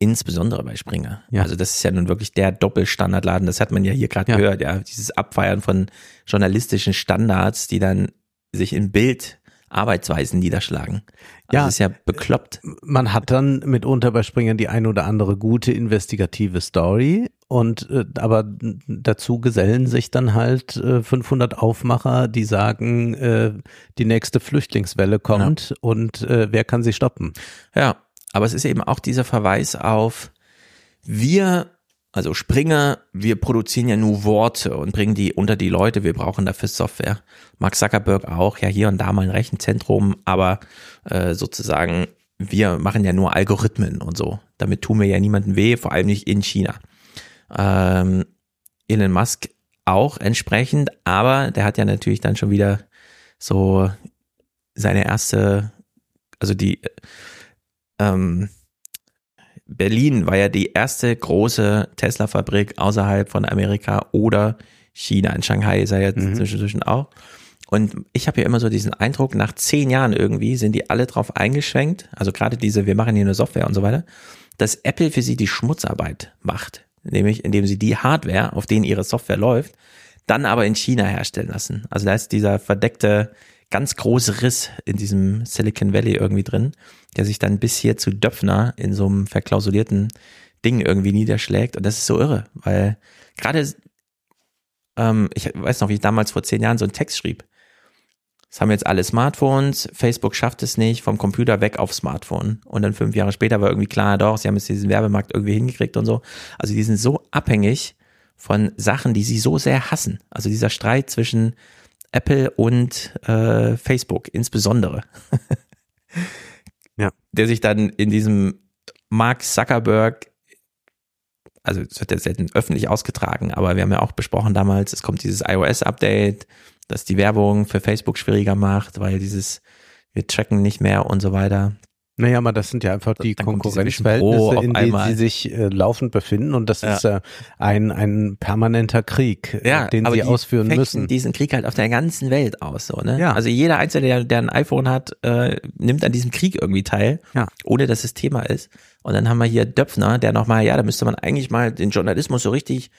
Insbesondere bei Springer. Ja. Also das ist ja nun wirklich der Doppelstandardladen. Das hat man ja hier gerade ja. gehört, ja. Dieses Abfeiern von journalistischen Standards, die dann sich in Bild Arbeitsweisen niederschlagen. Also ja, das ist ja bekloppt. Man hat dann mitunter bei Springer die ein oder andere gute investigative Story und äh, aber dazu gesellen sich dann halt äh, 500 Aufmacher, die sagen, äh, die nächste Flüchtlingswelle kommt ja. und äh, wer kann sie stoppen? Ja, aber es ist eben auch dieser Verweis auf, wir, also Springer, wir produzieren ja nur Worte und bringen die unter die Leute, wir brauchen dafür Software. Mark Zuckerberg auch, ja hier und da mal ein Rechenzentrum, aber äh, sozusagen, wir machen ja nur Algorithmen und so. Damit tun wir ja niemandem weh, vor allem nicht in China. Ähm, Elon Musk auch entsprechend, aber der hat ja natürlich dann schon wieder so seine erste, also die ähm, Berlin war ja die erste große Tesla-Fabrik außerhalb von Amerika oder China. In Shanghai ist er jetzt mhm. zwischen auch. Und ich habe ja immer so diesen Eindruck, nach zehn Jahren irgendwie sind die alle drauf eingeschränkt, also gerade diese, wir machen hier eine Software und so weiter, dass Apple für sie die Schmutzarbeit macht. Nämlich, indem sie die Hardware, auf denen ihre Software läuft, dann aber in China herstellen lassen. Also da ist dieser verdeckte ganz große Riss in diesem Silicon Valley irgendwie drin, der sich dann bis hier zu Döpfner in so einem verklausulierten Ding irgendwie niederschlägt. Und das ist so irre, weil gerade, ähm, ich weiß noch, wie ich damals vor zehn Jahren so einen Text schrieb. Das haben jetzt alle Smartphones. Facebook schafft es nicht, vom Computer weg auf Smartphone. Und dann fünf Jahre später war irgendwie klar, doch, sie haben jetzt diesen Werbemarkt irgendwie hingekriegt und so. Also die sind so abhängig von Sachen, die sie so sehr hassen. Also dieser Streit zwischen Apple und äh, Facebook insbesondere. ja. Der sich dann in diesem Mark Zuckerberg, also es wird ja selten öffentlich ausgetragen, aber wir haben ja auch besprochen damals, es kommt dieses iOS-Update, das die Werbung für Facebook schwieriger macht, weil dieses, wir tracken nicht mehr und so weiter. Naja, aber das sind ja einfach die Konkurrenzverhältnisse, in denen sie sich äh, laufend befinden und das ja. ist äh, ein, ein permanenter Krieg, äh, ja, den sie ausführen müssen. diesen Krieg halt auf der ganzen Welt aus, so, ne? Ja. Also jeder Einzelne, der, der ein iPhone hat, äh, nimmt an diesem Krieg irgendwie teil, ja. ohne dass es Thema ist. Und dann haben wir hier Döpfner, der nochmal, ja, da müsste man eigentlich mal den Journalismus so richtig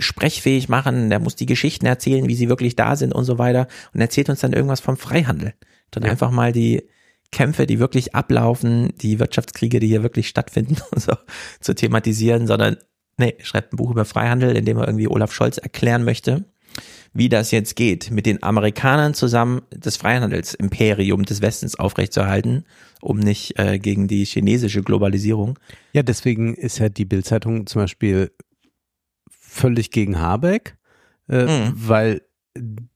sprechfähig machen, der muss die Geschichten erzählen, wie sie wirklich da sind und so weiter und erzählt uns dann irgendwas vom Freihandel. Dann ja. einfach mal die Kämpfe, die wirklich ablaufen, die Wirtschaftskriege, die hier wirklich stattfinden und so zu thematisieren, sondern nee, schreibt ein Buch über Freihandel, in dem er irgendwie Olaf Scholz erklären möchte, wie das jetzt geht, mit den Amerikanern zusammen das Freihandelsimperium des Westens aufrechtzuerhalten, um nicht äh, gegen die chinesische Globalisierung. Ja, deswegen ist ja die Bildzeitung zum Beispiel völlig gegen Habeck, äh, mhm. weil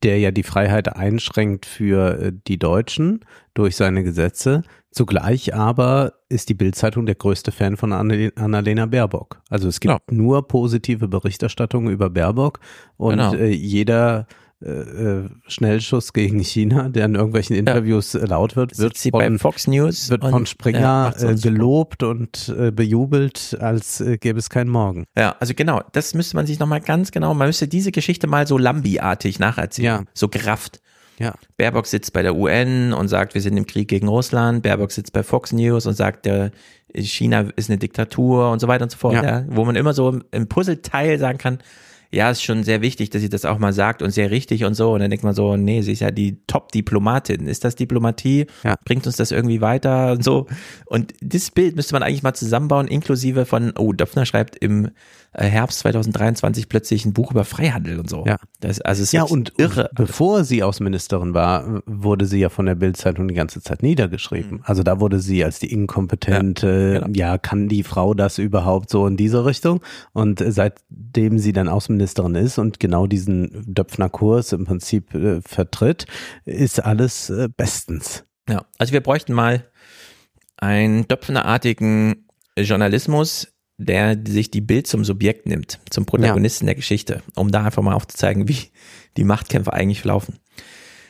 der ja die Freiheit einschränkt für äh, die Deutschen durch seine Gesetze. Zugleich aber ist die Bildzeitung der größte Fan von Annalena Baerbock. Also es gibt ja. nur positive Berichterstattungen über Baerbock und genau. äh, jeder äh, äh, Schnellschuss gegen China, der in irgendwelchen Interviews ja. laut wird, wird sie von, Fox News wird von Springer ja, äh, gelobt und äh, bejubelt, als äh, gäbe es keinen Morgen. Ja, also genau, das müsste man sich nochmal ganz genau, man müsste diese Geschichte mal so Lambi-artig nacherzählen, ja. so gerafft. Ja. Baerbock sitzt bei der UN und sagt, wir sind im Krieg gegen Russland. Baerbock sitzt bei Fox News und sagt, der China ist eine Diktatur und so weiter und so fort. Ja. Wo man immer so im Puzzleteil sagen kann, ja, ist schon sehr wichtig, dass sie das auch mal sagt und sehr richtig und so. Und dann denkt man so, nee, sie ist ja die Top-Diplomatin. Ist das Diplomatie? Ja. Bringt uns das irgendwie weiter und so? Und das Bild müsste man eigentlich mal zusammenbauen, inklusive von, oh, Döpfner schreibt im Herbst 2023 plötzlich ein Buch über Freihandel und so. Ja, das, also es ja und irre. bevor sie Außenministerin war, wurde sie ja von der Bildzeitung die ganze Zeit niedergeschrieben. Mhm. Also da wurde sie als die inkompetente, ja, genau. ja, kann die Frau das überhaupt so in diese Richtung? Und seitdem sie dann Außenministerin ist und genau diesen Döpfner Kurs im Prinzip äh, vertritt, ist alles äh, bestens. Ja, also wir bräuchten mal einen Döpfnerartigen Journalismus, der sich die Bild zum Subjekt nimmt, zum Protagonisten ja. der Geschichte, um da einfach mal aufzuzeigen, wie die Machtkämpfe eigentlich laufen.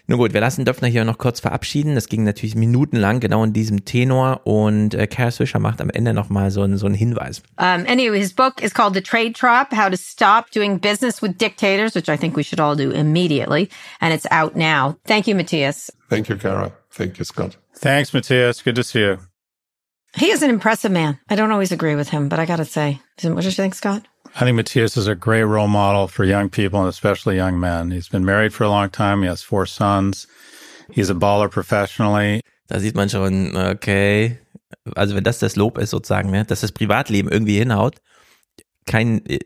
Nun gut, wir lassen Döpfner hier noch kurz verabschieden. Das ging natürlich minutenlang genau in diesem Tenor und äh, Kara Swisher macht am Ende nochmal so, einen, so einen Hinweis. Um, anyway, his book is called The Trade Trap, How to Stop Doing Business with Dictators, which I think we should all do immediately. And it's out now. Thank you, Matthias. Thank you, Kara. Thank you, Scott. Thanks, Matthias. Good to see you. He is an impressive man. I don't always agree with him, but I got to say, what do you think, Scott? I think Matthias is a great role model for young people and especially young men. He's been married for a long time. He has four sons. He's a baller professionally. Da sieht man schon, okay, also wenn das das Lob ist sozusagen, ne, dass das Privatleben irgendwie hinhaut, kein, äh,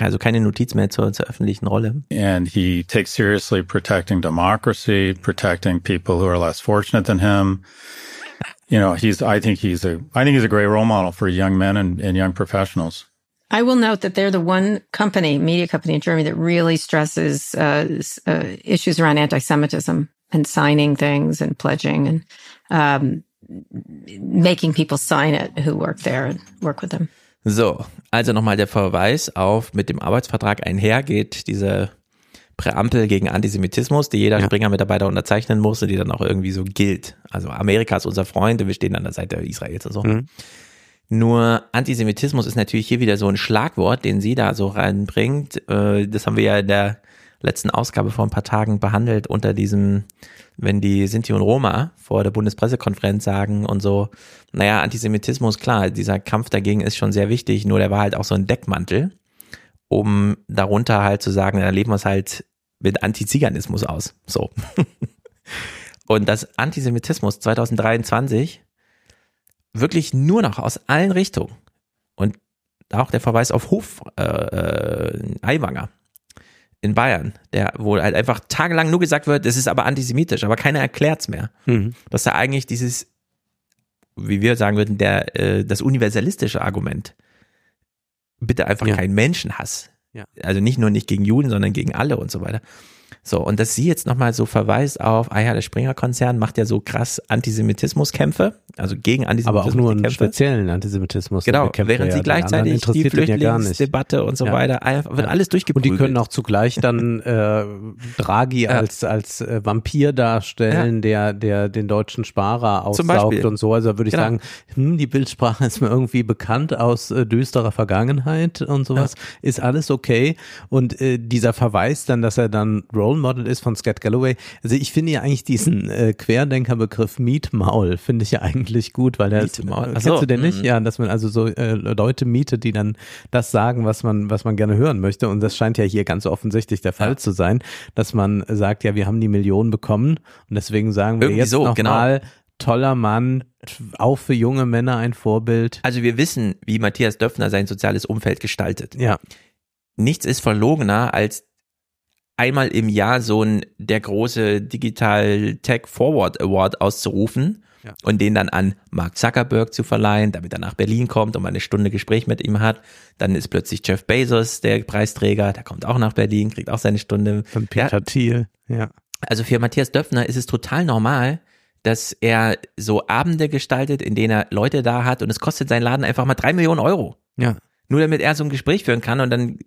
also keine Notiz mehr zur, zur öffentlichen Rolle. And he takes seriously protecting democracy, protecting people who are less fortunate than him. You know, he's, I think he's a, I think he's a great role model for young men and, and young professionals. I will note that they're the one company, media company in Germany that really stresses uh, uh, issues around anti-Semitism and signing things and pledging and um, making people sign it who work there and work with them. So, also nochmal der Verweis auf mit dem Arbeitsvertrag einhergeht, diese Präambel gegen Antisemitismus, die jeder ja. Springer-Mitarbeiter unterzeichnen muss und die dann auch irgendwie so gilt. Also Amerika ist unser Freund und wir stehen an der Seite Israels und so. Mhm. Nur Antisemitismus ist natürlich hier wieder so ein Schlagwort, den sie da so reinbringt. Äh, das haben wir ja in der letzten Ausgabe vor ein paar Tagen behandelt unter diesem, wenn die Sinti und Roma vor der Bundespressekonferenz sagen und so, naja, Antisemitismus, klar, dieser Kampf dagegen ist schon sehr wichtig, nur der war halt auch so ein Deckmantel, um darunter halt zu sagen, da leben wir es halt mit Antiziganismus aus. So. Und dass Antisemitismus 2023 wirklich nur noch aus allen Richtungen und auch der Verweis auf Hof äh, äh, Aiwanger in Bayern, der, wo halt einfach tagelang nur gesagt wird, das ist aber antisemitisch, aber keiner erklärt's mehr. Mhm. Dass da eigentlich dieses, wie wir sagen würden, der, äh, das universalistische Argument, bitte einfach ja. keinen Menschenhass. Ja. Also nicht nur nicht gegen Juden, sondern gegen alle und so weiter. So, und dass sie jetzt nochmal so verweist auf, ah ja, der Springer-Konzern macht ja so krass Antisemitismuskämpfe, also gegen Antisemitismus. Aber auch nur einen speziellen Antisemitismus. Genau, während sie gleichzeitig die Flüchtlingsdebatte ja und so weiter, wird alles durchgeprügelt. Und die können auch zugleich dann äh, Draghi als, als äh, Vampir darstellen, der, der den deutschen Sparer aussaugt und so. Also würde ich genau. sagen, hm, die Bildsprache ist mir irgendwie bekannt aus äh, düsterer Vergangenheit und sowas. Ist alles okay. Und äh, dieser Verweis dann, dass er dann Role Model ist von Scott Galloway. Also ich finde ja eigentlich diesen äh, Querdenkerbegriff Meat Maul finde ich ja eigentlich gut, weil der ist, äh, kennst du den nicht? Mhm. Ja, dass man also so äh, Leute mietet, die dann das sagen, was man was man gerne hören möchte und das scheint ja hier ganz offensichtlich der Fall ja. zu sein, dass man sagt, ja, wir haben die Millionen bekommen und deswegen sagen wir Irgendwie jetzt so, noch genau. mal toller Mann, auch für junge Männer ein Vorbild. Also wir wissen, wie Matthias Döpfner sein soziales Umfeld gestaltet. Ja. Nichts ist verlogener, als einmal im Jahr so ein der große Digital Tech Forward Award auszurufen ja. und den dann an Mark Zuckerberg zu verleihen, damit er nach Berlin kommt und mal eine Stunde Gespräch mit ihm hat. Dann ist plötzlich Jeff Bezos der Preisträger, der kommt auch nach Berlin, kriegt auch seine Stunde. Von Peter ja. Thiel, ja. Also für Matthias Döpfner ist es total normal, dass er so Abende gestaltet, in denen er Leute da hat und es kostet seinen Laden einfach mal drei Millionen Euro. Ja. Nur damit er so ein Gespräch führen kann und dann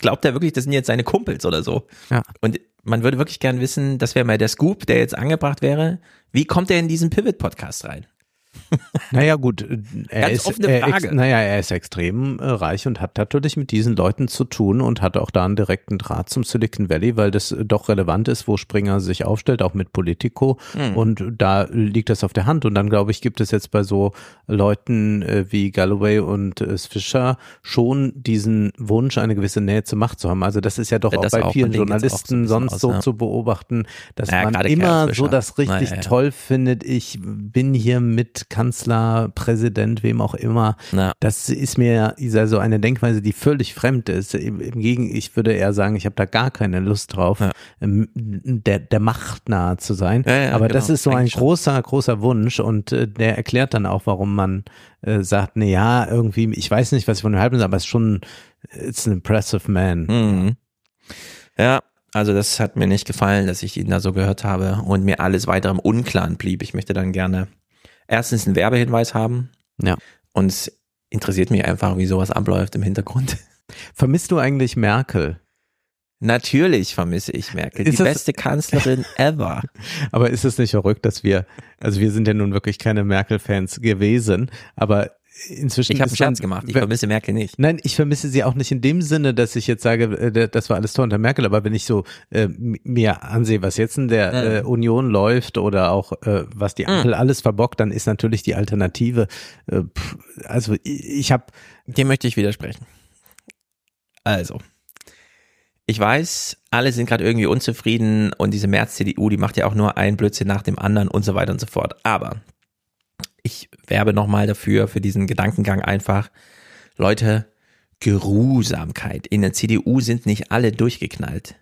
glaubt er wirklich, das sind jetzt seine Kumpels oder so. Ja. Und man würde wirklich gern wissen, das wäre mal der Scoop, der jetzt angebracht wäre. Wie kommt er in diesen Pivot-Podcast rein? Naja, gut, er Ganz ist, er, ex, naja, er ist extrem äh, reich und hat natürlich mit diesen Leuten zu tun und hat auch da einen direkten Draht zum Silicon Valley, weil das doch relevant ist, wo Springer sich aufstellt, auch mit Politico. Mhm. Und da liegt das auf der Hand. Und dann, glaube ich, gibt es jetzt bei so Leuten äh, wie Galloway und äh, Fischer schon diesen Wunsch, eine gewisse Nähe zur Macht zu haben. Also das ist ja doch auch bei auch vielen Journalisten so sonst aus, so ja. zu beobachten, dass ja, man immer so das richtig naja, toll findet. Ich bin hier mit Kanzler, Präsident, wem auch immer. Ja. Das ist mir so eine Denkweise, die völlig fremd ist. Im, im Gegen, ich würde eher sagen, ich habe da gar keine Lust drauf, ja. Ähm, der, der Macht nahe zu sein. Ja, Aber genau. das ist so ein großer, großer Wunsch und äh, der erklärt dann auch, warum man äh, sagt, na ja, irgendwie, ich weiß nicht, was ich von dem halten soll, aber es ist schon, it's an impressive man. Mhm. Ja, also das hat mir nicht gefallen, dass ich ihn da so gehört habe und mir alles weiter im Unklaren blieb. Ich möchte dann gerne erstens einen Werbehinweis haben. Ja. Und es interessiert mich einfach, wie sowas abläuft im Hintergrund. Vermisst du eigentlich Merkel? Natürlich vermisse ich Merkel, ist die beste Kanzlerin ever. Aber ist es nicht verrückt, dass wir, also wir sind ja nun wirklich keine Merkel-Fans gewesen, aber inzwischen. Ich habe einen Scherz gemacht. Ich vermisse Merkel nicht. Nein, ich vermisse sie auch nicht in dem Sinne, dass ich jetzt sage, äh, das war alles toll unter Merkel. Aber wenn ich so äh, mir ansehe, was jetzt in der mhm. äh, Union läuft oder auch äh, was die Ampel mhm. alles verbockt, dann ist natürlich die Alternative. Äh, pff, also ich habe. Dem möchte ich widersprechen. Also. Ich weiß, alle sind gerade irgendwie unzufrieden und diese März-CDU, die macht ja auch nur ein Blödsinn nach dem anderen und so weiter und so fort. Aber ich werbe nochmal dafür, für diesen Gedankengang einfach. Leute, Geruhsamkeit. In der CDU sind nicht alle durchgeknallt.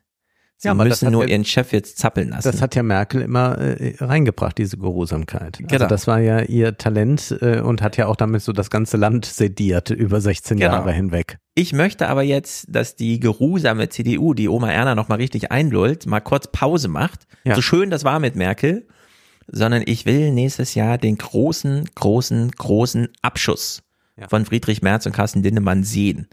Sie ja, müssen nur ja, ihren Chef jetzt zappeln lassen. Das hat ja Merkel immer äh, reingebracht, diese Geruhsamkeit. Also genau. Also das war ja ihr Talent äh, und hat ja auch damit so das ganze Land sediert über 16 genau. Jahre hinweg. Ich möchte aber jetzt, dass die geruhsame CDU, die Oma Erna noch mal richtig einlullt, mal kurz Pause macht. Ja. So schön das war mit Merkel sondern ich will nächstes Jahr den großen, großen, großen Abschuss ja. von Friedrich Merz und Carsten Lindemann sehen.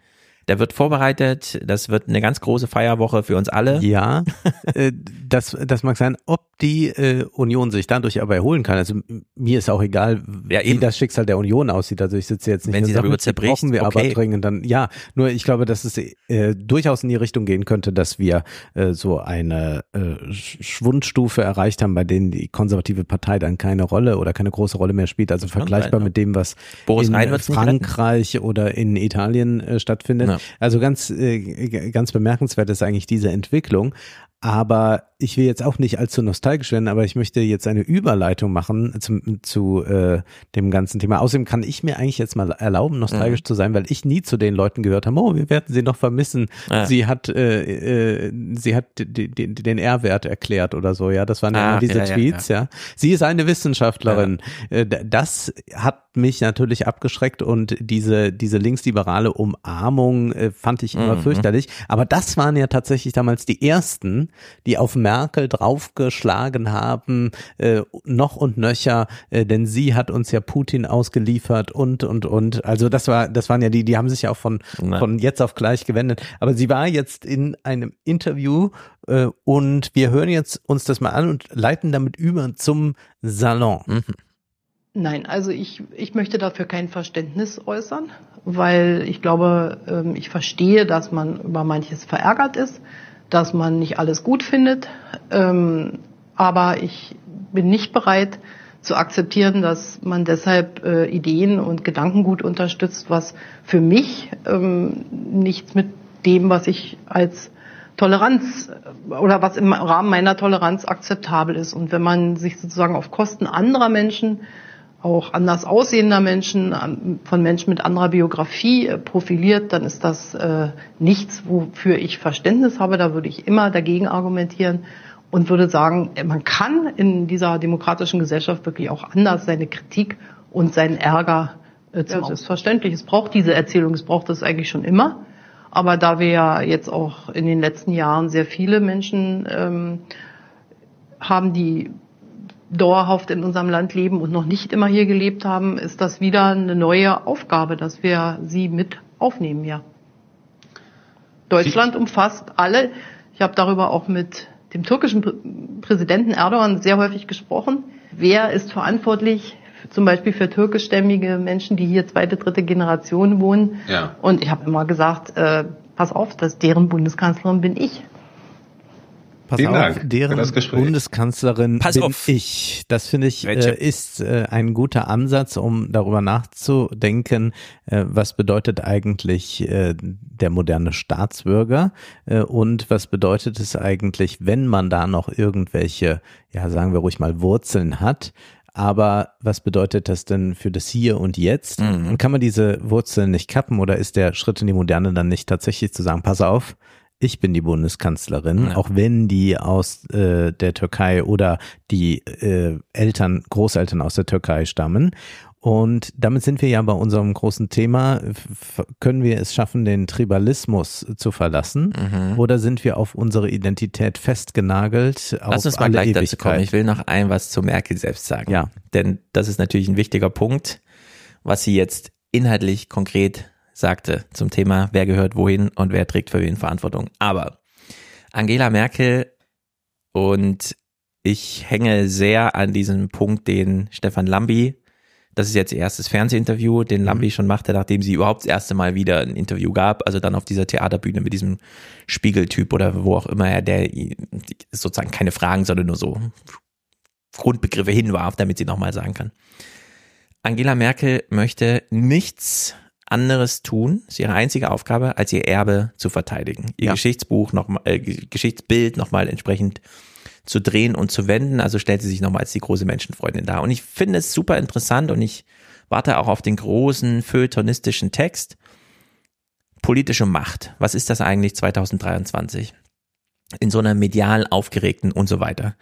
Der wird vorbereitet. Das wird eine ganz große Feierwoche für uns alle. Ja, äh, das, das mag sein. Ob die äh, Union sich dadurch aber erholen kann, also mir ist auch egal, ja, wie das Schicksal der Union aussieht. Also ich sitze jetzt nicht. Wenn sie darüber zerbricht, brauchen wir okay. aber dringend dann. Ja, nur ich glaube, dass es äh, durchaus in die Richtung gehen könnte, dass wir äh, so eine äh, Schwundstufe erreicht haben, bei denen die konservative Partei dann keine Rolle oder keine große Rolle mehr spielt. Also vergleichbar mit dem, was Boris in Frankreich oder in Italien äh, stattfindet. Ja. Also ganz, äh, ganz bemerkenswert ist eigentlich diese Entwicklung. aber ich will jetzt auch nicht allzu nostalgisch werden, aber ich möchte jetzt eine Überleitung machen zum, zu äh, dem ganzen Thema. Außerdem kann ich mir eigentlich jetzt mal erlauben, nostalgisch mhm. zu sein, weil ich nie zu den Leuten gehört habe, oh, wir werden sie noch vermissen. Ja. Sie hat, äh, äh, sie hat den R-Wert erklärt oder so, ja. Das waren ja ah, diese ja, Tweets, ja, ja, Sie ist eine Wissenschaftlerin. Äh, das hat mich natürlich abgeschreckt und diese, diese linksliberale Umarmung äh, fand ich immer mhm. fürchterlich. Aber das waren ja tatsächlich damals die ersten, die auf Merkel draufgeschlagen haben, äh, noch und nöcher, äh, denn sie hat uns ja Putin ausgeliefert und, und, und. Also das war, das waren ja die, die haben sich ja auch von, von jetzt auf gleich gewendet. Aber sie war jetzt in einem Interview äh, und wir hören jetzt uns das mal an und leiten damit über zum Salon. Mhm. Nein, also ich, ich möchte dafür kein Verständnis äußern, weil ich glaube, ähm, ich verstehe, dass man über manches verärgert ist dass man nicht alles gut findet. Ähm, aber ich bin nicht bereit zu akzeptieren, dass man deshalb äh, Ideen und Gedankengut unterstützt, was für mich ähm, nichts mit dem, was ich als Toleranz äh, oder was im Rahmen meiner Toleranz akzeptabel ist. Und wenn man sich sozusagen auf Kosten anderer Menschen auch anders aussehender Menschen, von Menschen mit anderer Biografie äh, profiliert, dann ist das äh, nichts, wofür ich Verständnis habe. Da würde ich immer dagegen argumentieren und würde sagen, man kann in dieser demokratischen Gesellschaft wirklich auch anders seine Kritik und seinen Ärger äh, zum ja, Das ist verständlich. Es braucht diese Erzählung, es braucht das eigentlich schon immer. Aber da wir ja jetzt auch in den letzten Jahren sehr viele Menschen ähm, haben, die dauerhaft in unserem Land leben und noch nicht immer hier gelebt haben, ist das wieder eine neue Aufgabe, dass wir sie mit aufnehmen, ja. Deutschland umfasst alle. Ich habe darüber auch mit dem türkischen Präsidenten Erdogan sehr häufig gesprochen. Wer ist verantwortlich zum Beispiel für türkischstämmige Menschen, die hier zweite, dritte Generation wohnen? Ja. Und ich habe immer gesagt, äh, pass auf, dass deren Bundeskanzlerin bin ich. Pass Vielen auf, Dank deren Bundeskanzlerin Pass bin auf. ich. Das finde ich äh, ist äh, ein guter Ansatz, um darüber nachzudenken, äh, was bedeutet eigentlich äh, der moderne Staatsbürger äh, und was bedeutet es eigentlich, wenn man da noch irgendwelche, ja sagen wir ruhig mal Wurzeln hat. Aber was bedeutet das denn für das Hier und Jetzt? Mhm. Und kann man diese Wurzeln nicht kappen oder ist der Schritt in die Moderne dann nicht tatsächlich zu sagen, pass auf, ich bin die Bundeskanzlerin, ja. auch wenn die aus äh, der Türkei oder die äh, Eltern, Großeltern aus der Türkei stammen. Und damit sind wir ja bei unserem großen Thema. Können wir es schaffen, den Tribalismus zu verlassen? Mhm. Oder sind wir auf unsere Identität festgenagelt? Lass uns mal gleich Ewigkeit? dazu kommen. Ich will noch ein was zu Merkel selbst sagen. Ja. Denn das ist natürlich ein wichtiger Punkt, was sie jetzt inhaltlich konkret sagte zum Thema, wer gehört wohin und wer trägt für wen Verantwortung. Aber Angela Merkel und ich hänge sehr an diesem Punkt, den Stefan Lambi, das ist jetzt ihr erstes Fernsehinterview, den mhm. Lambi schon machte, nachdem sie überhaupt das erste Mal wieder ein Interview gab, also dann auf dieser Theaterbühne mit diesem Spiegeltyp oder wo auch immer er, der sozusagen keine Fragen, sondern nur so Grundbegriffe hinwarf, damit sie nochmal sagen kann. Angela Merkel möchte nichts anderes tun, ist ihre einzige Aufgabe, als ihr Erbe zu verteidigen. Ihr ja. Geschichtsbuch noch äh, Geschichtsbild nochmal entsprechend zu drehen und zu wenden. Also stellt sie sich nochmal als die große Menschenfreundin dar. Und ich finde es super interessant und ich warte auch auf den großen feuilletonistischen Text. Politische Macht. Was ist das eigentlich 2023? In so einer medial aufgeregten und so weiter.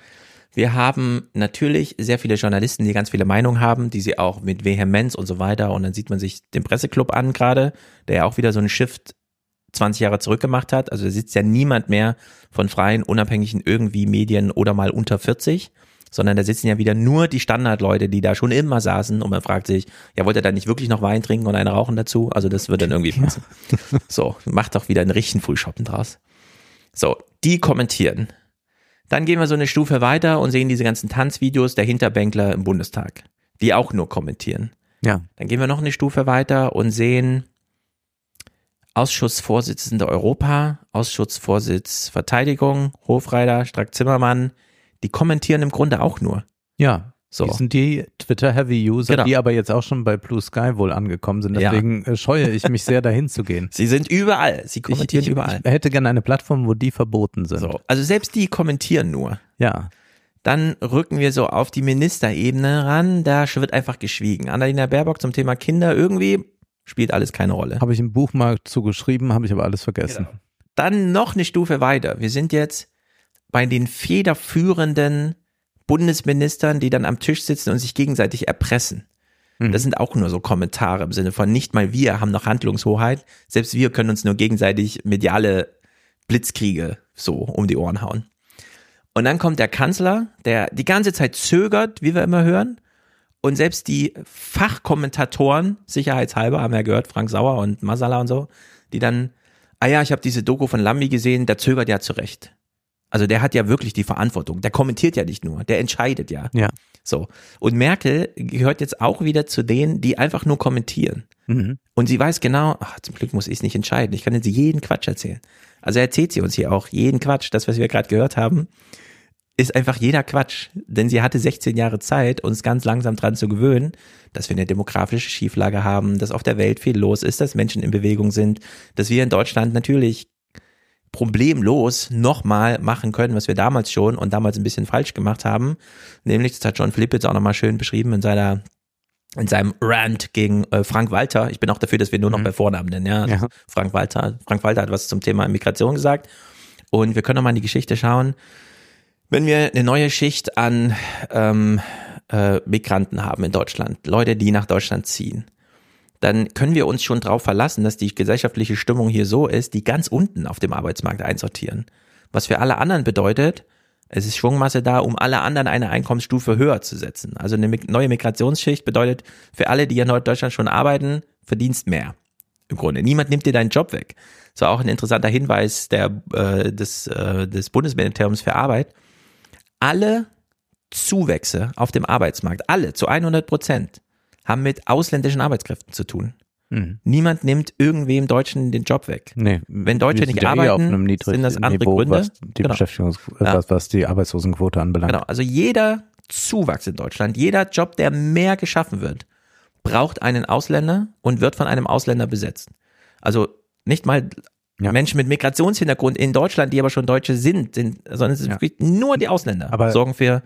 Wir haben natürlich sehr viele Journalisten, die ganz viele Meinungen haben, die sie auch mit Vehemenz und so weiter. Und dann sieht man sich den Presseclub an gerade, der ja auch wieder so einen Shift 20 Jahre zurückgemacht hat. Also da sitzt ja niemand mehr von freien, unabhängigen irgendwie Medien oder mal unter 40, sondern da sitzen ja wieder nur die Standardleute, die da schon immer saßen und man fragt sich, ja, wollt ihr da nicht wirklich noch Wein trinken und eine rauchen dazu? Also das wird dann irgendwie passen. Ja. So, macht doch wieder einen richtigen Frühshoppen draus. So, die kommentieren. Dann gehen wir so eine Stufe weiter und sehen diese ganzen Tanzvideos der Hinterbänkler im Bundestag, die auch nur kommentieren. Ja. Dann gehen wir noch eine Stufe weiter und sehen Ausschussvorsitzende Europa, Ausschussvorsitz Verteidigung, Hofreiter, Strack Zimmermann, die kommentieren im Grunde auch nur. Ja. So. Die sind die Twitter-Heavy-User, genau. die aber jetzt auch schon bei Blue Sky wohl angekommen sind. Deswegen ja. Äh, scheue ich mich sehr, dahin zu gehen. Sie sind überall. Sie kommentieren ich, ich, überall. Ich hätte gerne eine Plattform, wo die verboten sind. So. Also selbst die kommentieren nur. Ja. Dann rücken wir so auf die Ministerebene ran. Da wird einfach geschwiegen. Annalena Baerbock zum Thema Kinder irgendwie spielt alles keine Rolle. Habe ich im Buch mal zugeschrieben, habe ich aber alles vergessen. Genau. Dann noch eine Stufe weiter. Wir sind jetzt bei den federführenden Bundesministern, die dann am Tisch sitzen und sich gegenseitig erpressen. Mhm. Das sind auch nur so Kommentare im Sinne von nicht mal wir haben noch Handlungshoheit, selbst wir können uns nur gegenseitig mediale Blitzkriege so um die Ohren hauen. Und dann kommt der Kanzler, der die ganze Zeit zögert, wie wir immer hören. Und selbst die Fachkommentatoren, sicherheitshalber, haben wir ja gehört, Frank Sauer und Masala und so, die dann, ah ja, ich habe diese Doku von Lambi gesehen, der zögert ja zurecht. Also der hat ja wirklich die Verantwortung. Der kommentiert ja nicht nur, der entscheidet ja. Ja. So. Und Merkel gehört jetzt auch wieder zu denen, die einfach nur kommentieren. Mhm. Und sie weiß genau, ach, zum Glück muss ich es nicht entscheiden. Ich kann jetzt jeden Quatsch erzählen. Also erzählt sie uns hier auch jeden Quatsch. Das, was wir gerade gehört haben, ist einfach jeder Quatsch. Denn sie hatte 16 Jahre Zeit, uns ganz langsam dran zu gewöhnen, dass wir eine demografische Schieflage haben, dass auf der Welt viel los ist, dass Menschen in Bewegung sind, dass wir in Deutschland natürlich problemlos nochmal machen können, was wir damals schon und damals ein bisschen falsch gemacht haben. Nämlich, das hat John Philipp jetzt auch nochmal schön beschrieben in seiner in seinem Rant gegen äh, Frank Walter. Ich bin auch dafür, dass wir nur noch mhm. bei Vornamen nennen, ja. ja. Frank Walter. Frank Walter hat was zum Thema Migration gesagt. Und wir können nochmal in die Geschichte schauen. Wenn wir eine neue Schicht an ähm, äh, Migranten haben in Deutschland, Leute, die nach Deutschland ziehen, dann können wir uns schon darauf verlassen, dass die gesellschaftliche Stimmung hier so ist, die ganz unten auf dem Arbeitsmarkt einsortieren. Was für alle anderen bedeutet, es ist Schwungmasse da, um alle anderen eine Einkommensstufe höher zu setzen. Also eine neue Migrationsschicht bedeutet für alle, die in Deutschland schon arbeiten, verdienst mehr. Im Grunde. Niemand nimmt dir deinen Job weg. Das war auch ein interessanter Hinweis der, äh, des, äh, des Bundesministeriums für Arbeit. Alle Zuwächse auf dem Arbeitsmarkt, alle zu 100 Prozent, haben mit ausländischen Arbeitskräften zu tun. Mhm. Niemand nimmt irgendwem Deutschen den Job weg. Nee, Wenn Deutsche nicht arbeiten, sind das andere Niveau, Gründe. Was die, genau. Ja. was, was die Arbeitslosenquote anbelangt. Genau, also jeder Zuwachs in Deutschland, jeder Job, der mehr geschaffen wird, braucht einen Ausländer und wird von einem Ausländer besetzt. Also nicht mal ja. Menschen mit Migrationshintergrund in Deutschland, die aber schon Deutsche sind, sind sondern es sind ja. nur die Ausländer, aber sorgen für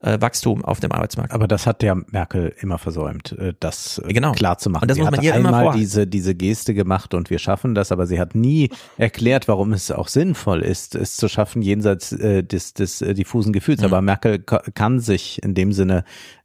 äh, Wachstum auf dem Arbeitsmarkt. Aber das hat der Merkel immer versäumt, äh, das äh, genau. klar zu machen. Und das sie muss man hier einmal immer diese, diese Geste gemacht und wir schaffen das, aber sie hat nie erklärt, warum es auch sinnvoll ist, es zu schaffen jenseits äh, des, des äh, diffusen Gefühls. Mhm. Aber Merkel kann sich in dem Sinne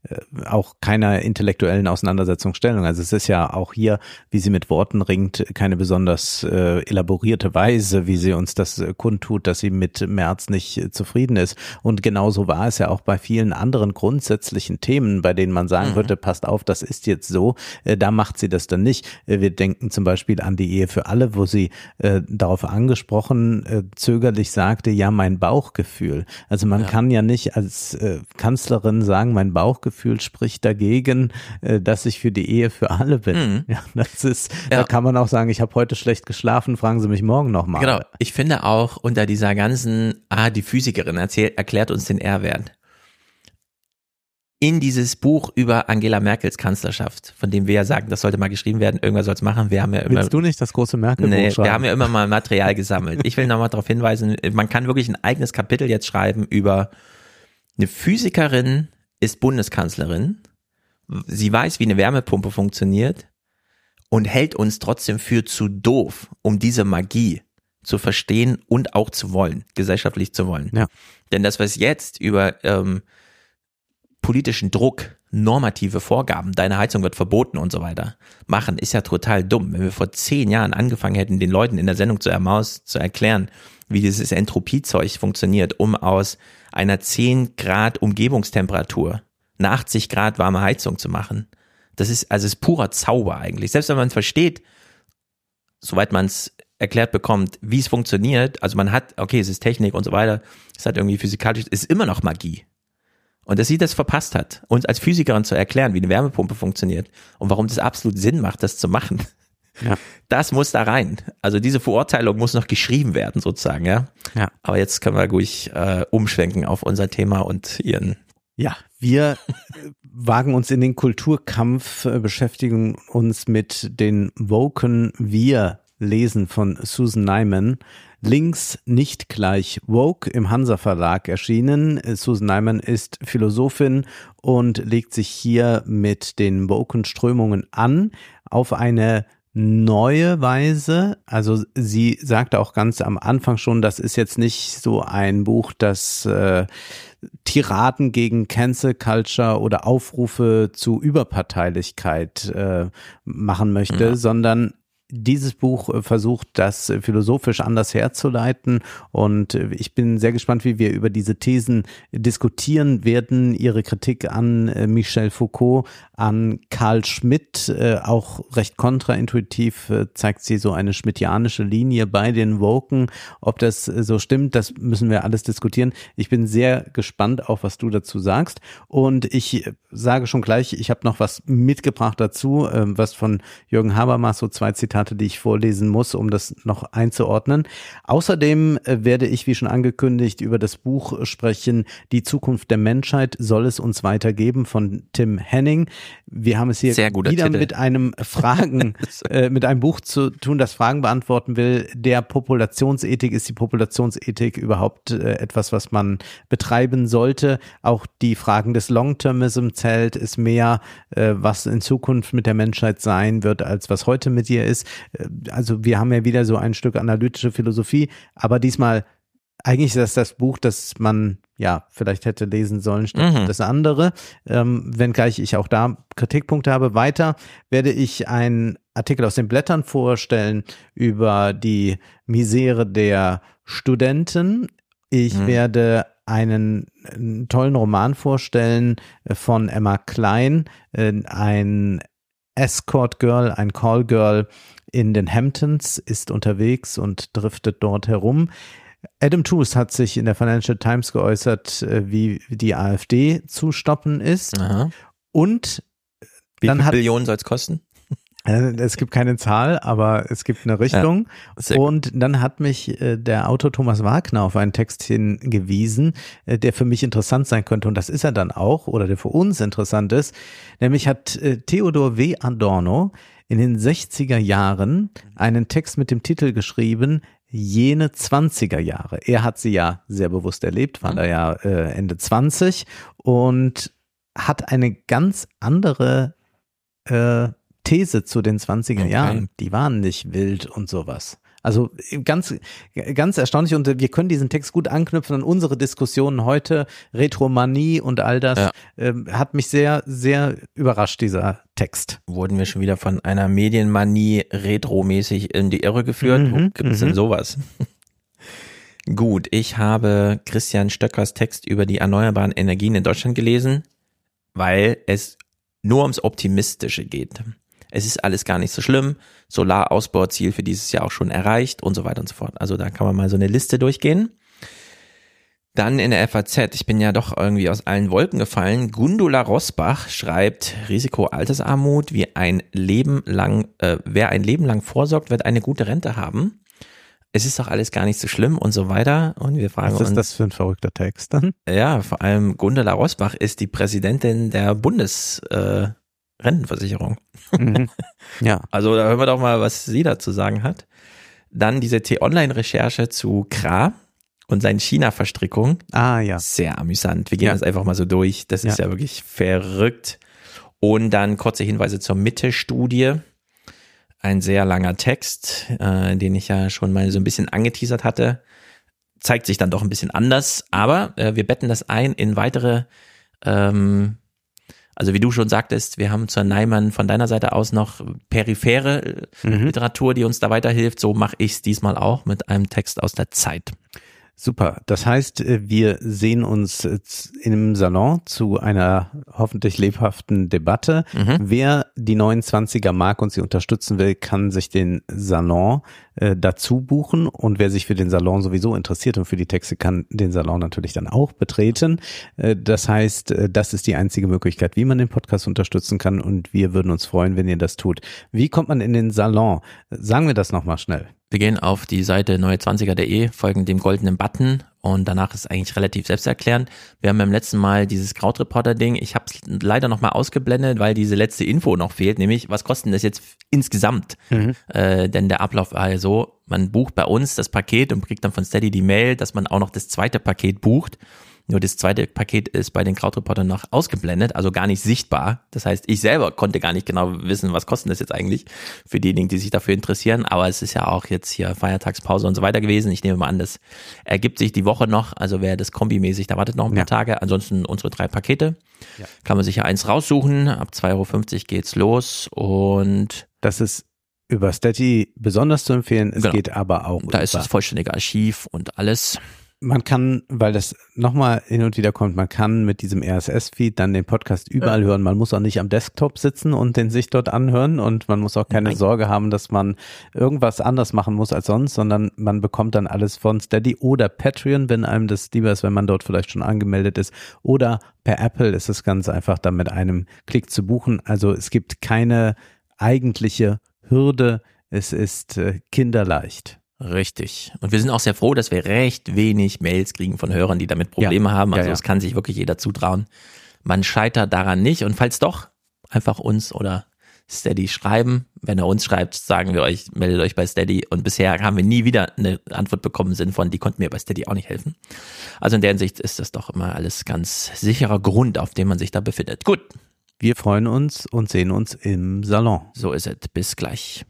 äh, auch keiner intellektuellen Auseinandersetzung stellen. Also es ist ja auch hier, wie sie mit Worten ringt, keine besonders äh, elaborierte Weise, wie sie uns das kundtut, dass sie mit März nicht zufrieden ist. Und genauso war es ja auch bei vielen anderen grundsätzlichen Themen, bei denen man sagen mhm. würde, passt auf, das ist jetzt so, äh, da macht sie das dann nicht. Äh, wir denken zum Beispiel an die Ehe für alle, wo sie äh, darauf angesprochen äh, zögerlich sagte, ja, mein Bauchgefühl. Also man ja. kann ja nicht als äh, Kanzlerin sagen, mein Bauchgefühl Bauchgefühl spricht dagegen, äh, dass ich für die Ehe für alle bin. Mhm. Ja, das ist, ja. da kann man auch sagen, ich habe heute schlecht geschlafen, fragen Sie mich morgen nochmal. Genau. Ich finde auch unter dieser ganzen, ah, die Physikerin erzählt, erklärt uns den R-Wert. In dieses Buch über Angela Merkels Kanzlerschaft, von dem wir ja sagen, das sollte mal geschrieben werden, irgendwer soll es machen. Wir haben ja immer. Willst du nicht das große Merkel nee, schreiben? Wir haben ja immer mal Material gesammelt. Ich will nochmal darauf hinweisen, man kann wirklich ein eigenes Kapitel jetzt schreiben über eine Physikerin, ist Bundeskanzlerin. Sie weiß, wie eine Wärmepumpe funktioniert und hält uns trotzdem für zu doof, um diese Magie zu verstehen und auch zu wollen, gesellschaftlich zu wollen. Ja. Denn das, was jetzt über ähm, politischen Druck, normative Vorgaben, deine Heizung wird verboten und so weiter, machen, ist ja total dumm. Wenn wir vor zehn Jahren angefangen hätten, den Leuten in der Sendung zu Ermaus zu erklären, wie dieses Entropiezeug funktioniert, um aus einer 10 Grad Umgebungstemperatur eine 80 Grad warme Heizung zu machen. Das ist, also ist purer Zauber eigentlich. Selbst wenn man versteht, soweit man es erklärt bekommt, wie es funktioniert, also man hat, okay, es ist Technik und so weiter, es hat irgendwie physikalisch, es ist immer noch Magie. Und dass sie das verpasst hat, uns als Physikerin zu erklären, wie eine Wärmepumpe funktioniert und warum das absolut Sinn macht, das zu machen. Ja. Das muss da rein. Also diese Verurteilung muss noch geschrieben werden, sozusagen, ja. Ja. Aber jetzt können wir ruhig äh, umschwenken auf unser Thema und ihren Ja, wir wagen uns in den Kulturkampf, äh, beschäftigen uns mit den Woken Wir lesen von Susan Nyman. Links nicht gleich Woke im Hansa Verlag erschienen. Susan Nyman ist Philosophin und legt sich hier mit den Woken Strömungen an auf eine neue Weise. Also sie sagte auch ganz am Anfang schon, das ist jetzt nicht so ein Buch, das äh, Tiraden gegen Cancel Culture oder Aufrufe zu Überparteilichkeit äh, machen möchte, ja. sondern dieses Buch äh, versucht, das philosophisch anders herzuleiten. Und äh, ich bin sehr gespannt, wie wir über diese Thesen diskutieren werden. Ihre Kritik an äh, Michel Foucault, an Karl Schmidt, auch recht kontraintuitiv zeigt sie so eine schmidtianische Linie bei den Woken. Ob das so stimmt, das müssen wir alles diskutieren. Ich bin sehr gespannt auf, was du dazu sagst. Und ich sage schon gleich, ich habe noch was mitgebracht dazu, was von Jürgen Habermas, so zwei Zitate Zitate, die ich vorlesen muss, um das noch einzuordnen. Außerdem äh, werde ich, wie schon angekündigt, über das Buch sprechen, Die Zukunft der Menschheit soll es uns weitergeben von Tim Henning. Wir haben es hier wieder Titel. mit einem Fragen, äh, mit einem Buch zu tun, das Fragen beantworten will. Der Populationsethik ist die Populationsethik überhaupt äh, etwas, was man betreiben sollte. Auch die Fragen des Long-Termism zählt, ist mehr, äh, was in Zukunft mit der Menschheit sein wird, als was heute mit ihr ist. Äh, also wir haben ja wieder so ein Stück analytische Philosophie, aber diesmal eigentlich ist das das Buch, das man ja vielleicht hätte lesen sollen statt mhm. das andere. Ähm, wenngleich ich auch da Kritikpunkte habe. Weiter werde ich einen Artikel aus den Blättern vorstellen über die Misere der Studenten. Ich mhm. werde einen, einen, tollen Roman vorstellen von Emma Klein, äh, ein Escort Girl, ein Call Girl in den Hamptons, ist unterwegs und driftet dort herum. Adam Tooze hat sich in der Financial Times geäußert, äh, wie die AfD zu stoppen ist. Aha. Und wie dann viel hat, Billionen soll es kosten? Äh, es gibt keine Zahl, aber es gibt eine Richtung. Ja, und dann hat mich äh, der Autor Thomas Wagner auf einen Text hingewiesen, der für mich interessant sein könnte. Und das ist er dann auch, oder der für uns interessant ist. Nämlich hat Theodor W. Adorno in den 60er Jahren einen Text mit dem Titel geschrieben, jene 20er Jahre. Er hat sie ja sehr bewusst erlebt, war mhm. da ja äh, Ende 20 und hat eine ganz andere äh, These zu den 20er okay. Jahren. Die waren nicht wild und sowas. Also ganz, ganz erstaunlich und wir können diesen Text gut anknüpfen an unsere Diskussionen heute. Retromanie und all das ja. äh, hat mich sehr, sehr überrascht, dieser Text. Wurden wir schon wieder von einer Medienmanie retromäßig in die Irre geführt? Mhm, Wo gibt es denn mhm. sowas? Gut, ich habe Christian Stöckers Text über die erneuerbaren Energien in Deutschland gelesen, weil es nur ums Optimistische geht es ist alles gar nicht so schlimm, Solarausbauziel für dieses Jahr auch schon erreicht und so weiter und so fort. Also da kann man mal so eine Liste durchgehen. Dann in der FAZ, ich bin ja doch irgendwie aus allen Wolken gefallen. Gundula Rosbach schreibt Risiko Altersarmut, wie ein Leben lang, äh, wer ein Leben lang vorsorgt, wird eine gute Rente haben. Es ist doch alles gar nicht so schlimm und so weiter. Und wir fragen uns. Was ist das für ein verrückter Text dann? Ja, vor allem Gundula Rosbach ist die Präsidentin der Bundes, äh, Rentenversicherung. Mhm. Ja. Also da hören wir doch mal, was sie dazu sagen hat. Dann diese T-Online-Recherche zu Kra und seinen China-Verstrickungen. Ah, ja. Sehr amüsant. Wir gehen ja. das einfach mal so durch. Das ja. ist ja wirklich verrückt. Und dann kurze Hinweise zur Mitte-Studie. Ein sehr langer Text, äh, den ich ja schon mal so ein bisschen angeteasert hatte. Zeigt sich dann doch ein bisschen anders, aber äh, wir betten das ein in weitere ähm, also wie du schon sagtest, wir haben zur Neimann von deiner Seite aus noch periphere äh, mhm. Literatur, die uns da weiterhilft. So mache ich es diesmal auch mit einem Text aus der Zeit. Super. Das heißt, äh, wir sehen uns im Salon zu einer hoffentlich lebhaften Debatte. Mhm. Wer die 29er mag und sie unterstützen will, kann sich den Salon äh, dazu buchen. Und wer sich für den Salon sowieso interessiert und für die Texte, kann den Salon natürlich dann auch betreten. Äh, das heißt, äh, das ist die einzige Möglichkeit, wie man den Podcast unterstützen kann. Und wir würden uns freuen, wenn ihr das tut. Wie kommt man in den Salon? Sagen wir das nochmal schnell. Wir gehen auf die Seite neue20er.de, folgen dem goldenen Button und danach ist eigentlich relativ selbsterklärend. Wir haben beim letzten Mal dieses Krautreporter-Ding, ich habe es leider nochmal ausgeblendet, weil diese letzte Info noch fehlt, nämlich was kostet das jetzt insgesamt? Mhm. Äh, denn der Ablauf war ja so, man bucht bei uns das Paket und kriegt dann von Steady die Mail, dass man auch noch das zweite Paket bucht. Nur das zweite Paket ist bei den Krautreportern noch ausgeblendet, also gar nicht sichtbar. Das heißt, ich selber konnte gar nicht genau wissen, was kostet das jetzt eigentlich für diejenigen, die sich dafür interessieren. Aber es ist ja auch jetzt hier Feiertagspause und so weiter gewesen. Ich nehme mal an, das ergibt sich die Woche noch. Also wer das kombimäßig, da wartet noch ein paar ja. Tage. Ansonsten unsere drei Pakete. Ja. Kann man sich ja eins raussuchen. Ab 2,50 Euro geht's los und das ist über Steady besonders zu empfehlen. Es genau. geht aber auch. Da ist das vollständige Archiv und alles man kann, weil das nochmal hin und wieder kommt, man kann mit diesem RSS-Feed dann den Podcast überall ja. hören. Man muss auch nicht am Desktop sitzen und den sich dort anhören und man muss auch keine Nein. Sorge haben, dass man irgendwas anders machen muss als sonst, sondern man bekommt dann alles von Steady oder Patreon, wenn einem das lieber ist, wenn man dort vielleicht schon angemeldet ist oder per Apple ist es ganz einfach dann mit einem Klick zu buchen. Also es gibt keine eigentliche Hürde. Es ist äh, kinderleicht. Richtig. Und wir sind auch sehr froh, dass wir recht wenig Mails kriegen von Hörern, die damit Probleme ja. haben. Also es ja, ja. kann sich wirklich jeder zutrauen. Man scheitert daran nicht. Und falls doch, einfach uns oder Steady schreiben. Wenn er uns schreibt, sagen wir euch, meldet euch bei Steady. Und bisher haben wir nie wieder eine Antwort bekommen im Sinne von, die konnten mir bei Steady auch nicht helfen. Also in der Hinsicht ist das doch immer alles ganz sicherer Grund, auf dem man sich da befindet. Gut. Wir freuen uns und sehen uns im Salon. So ist es. Bis gleich.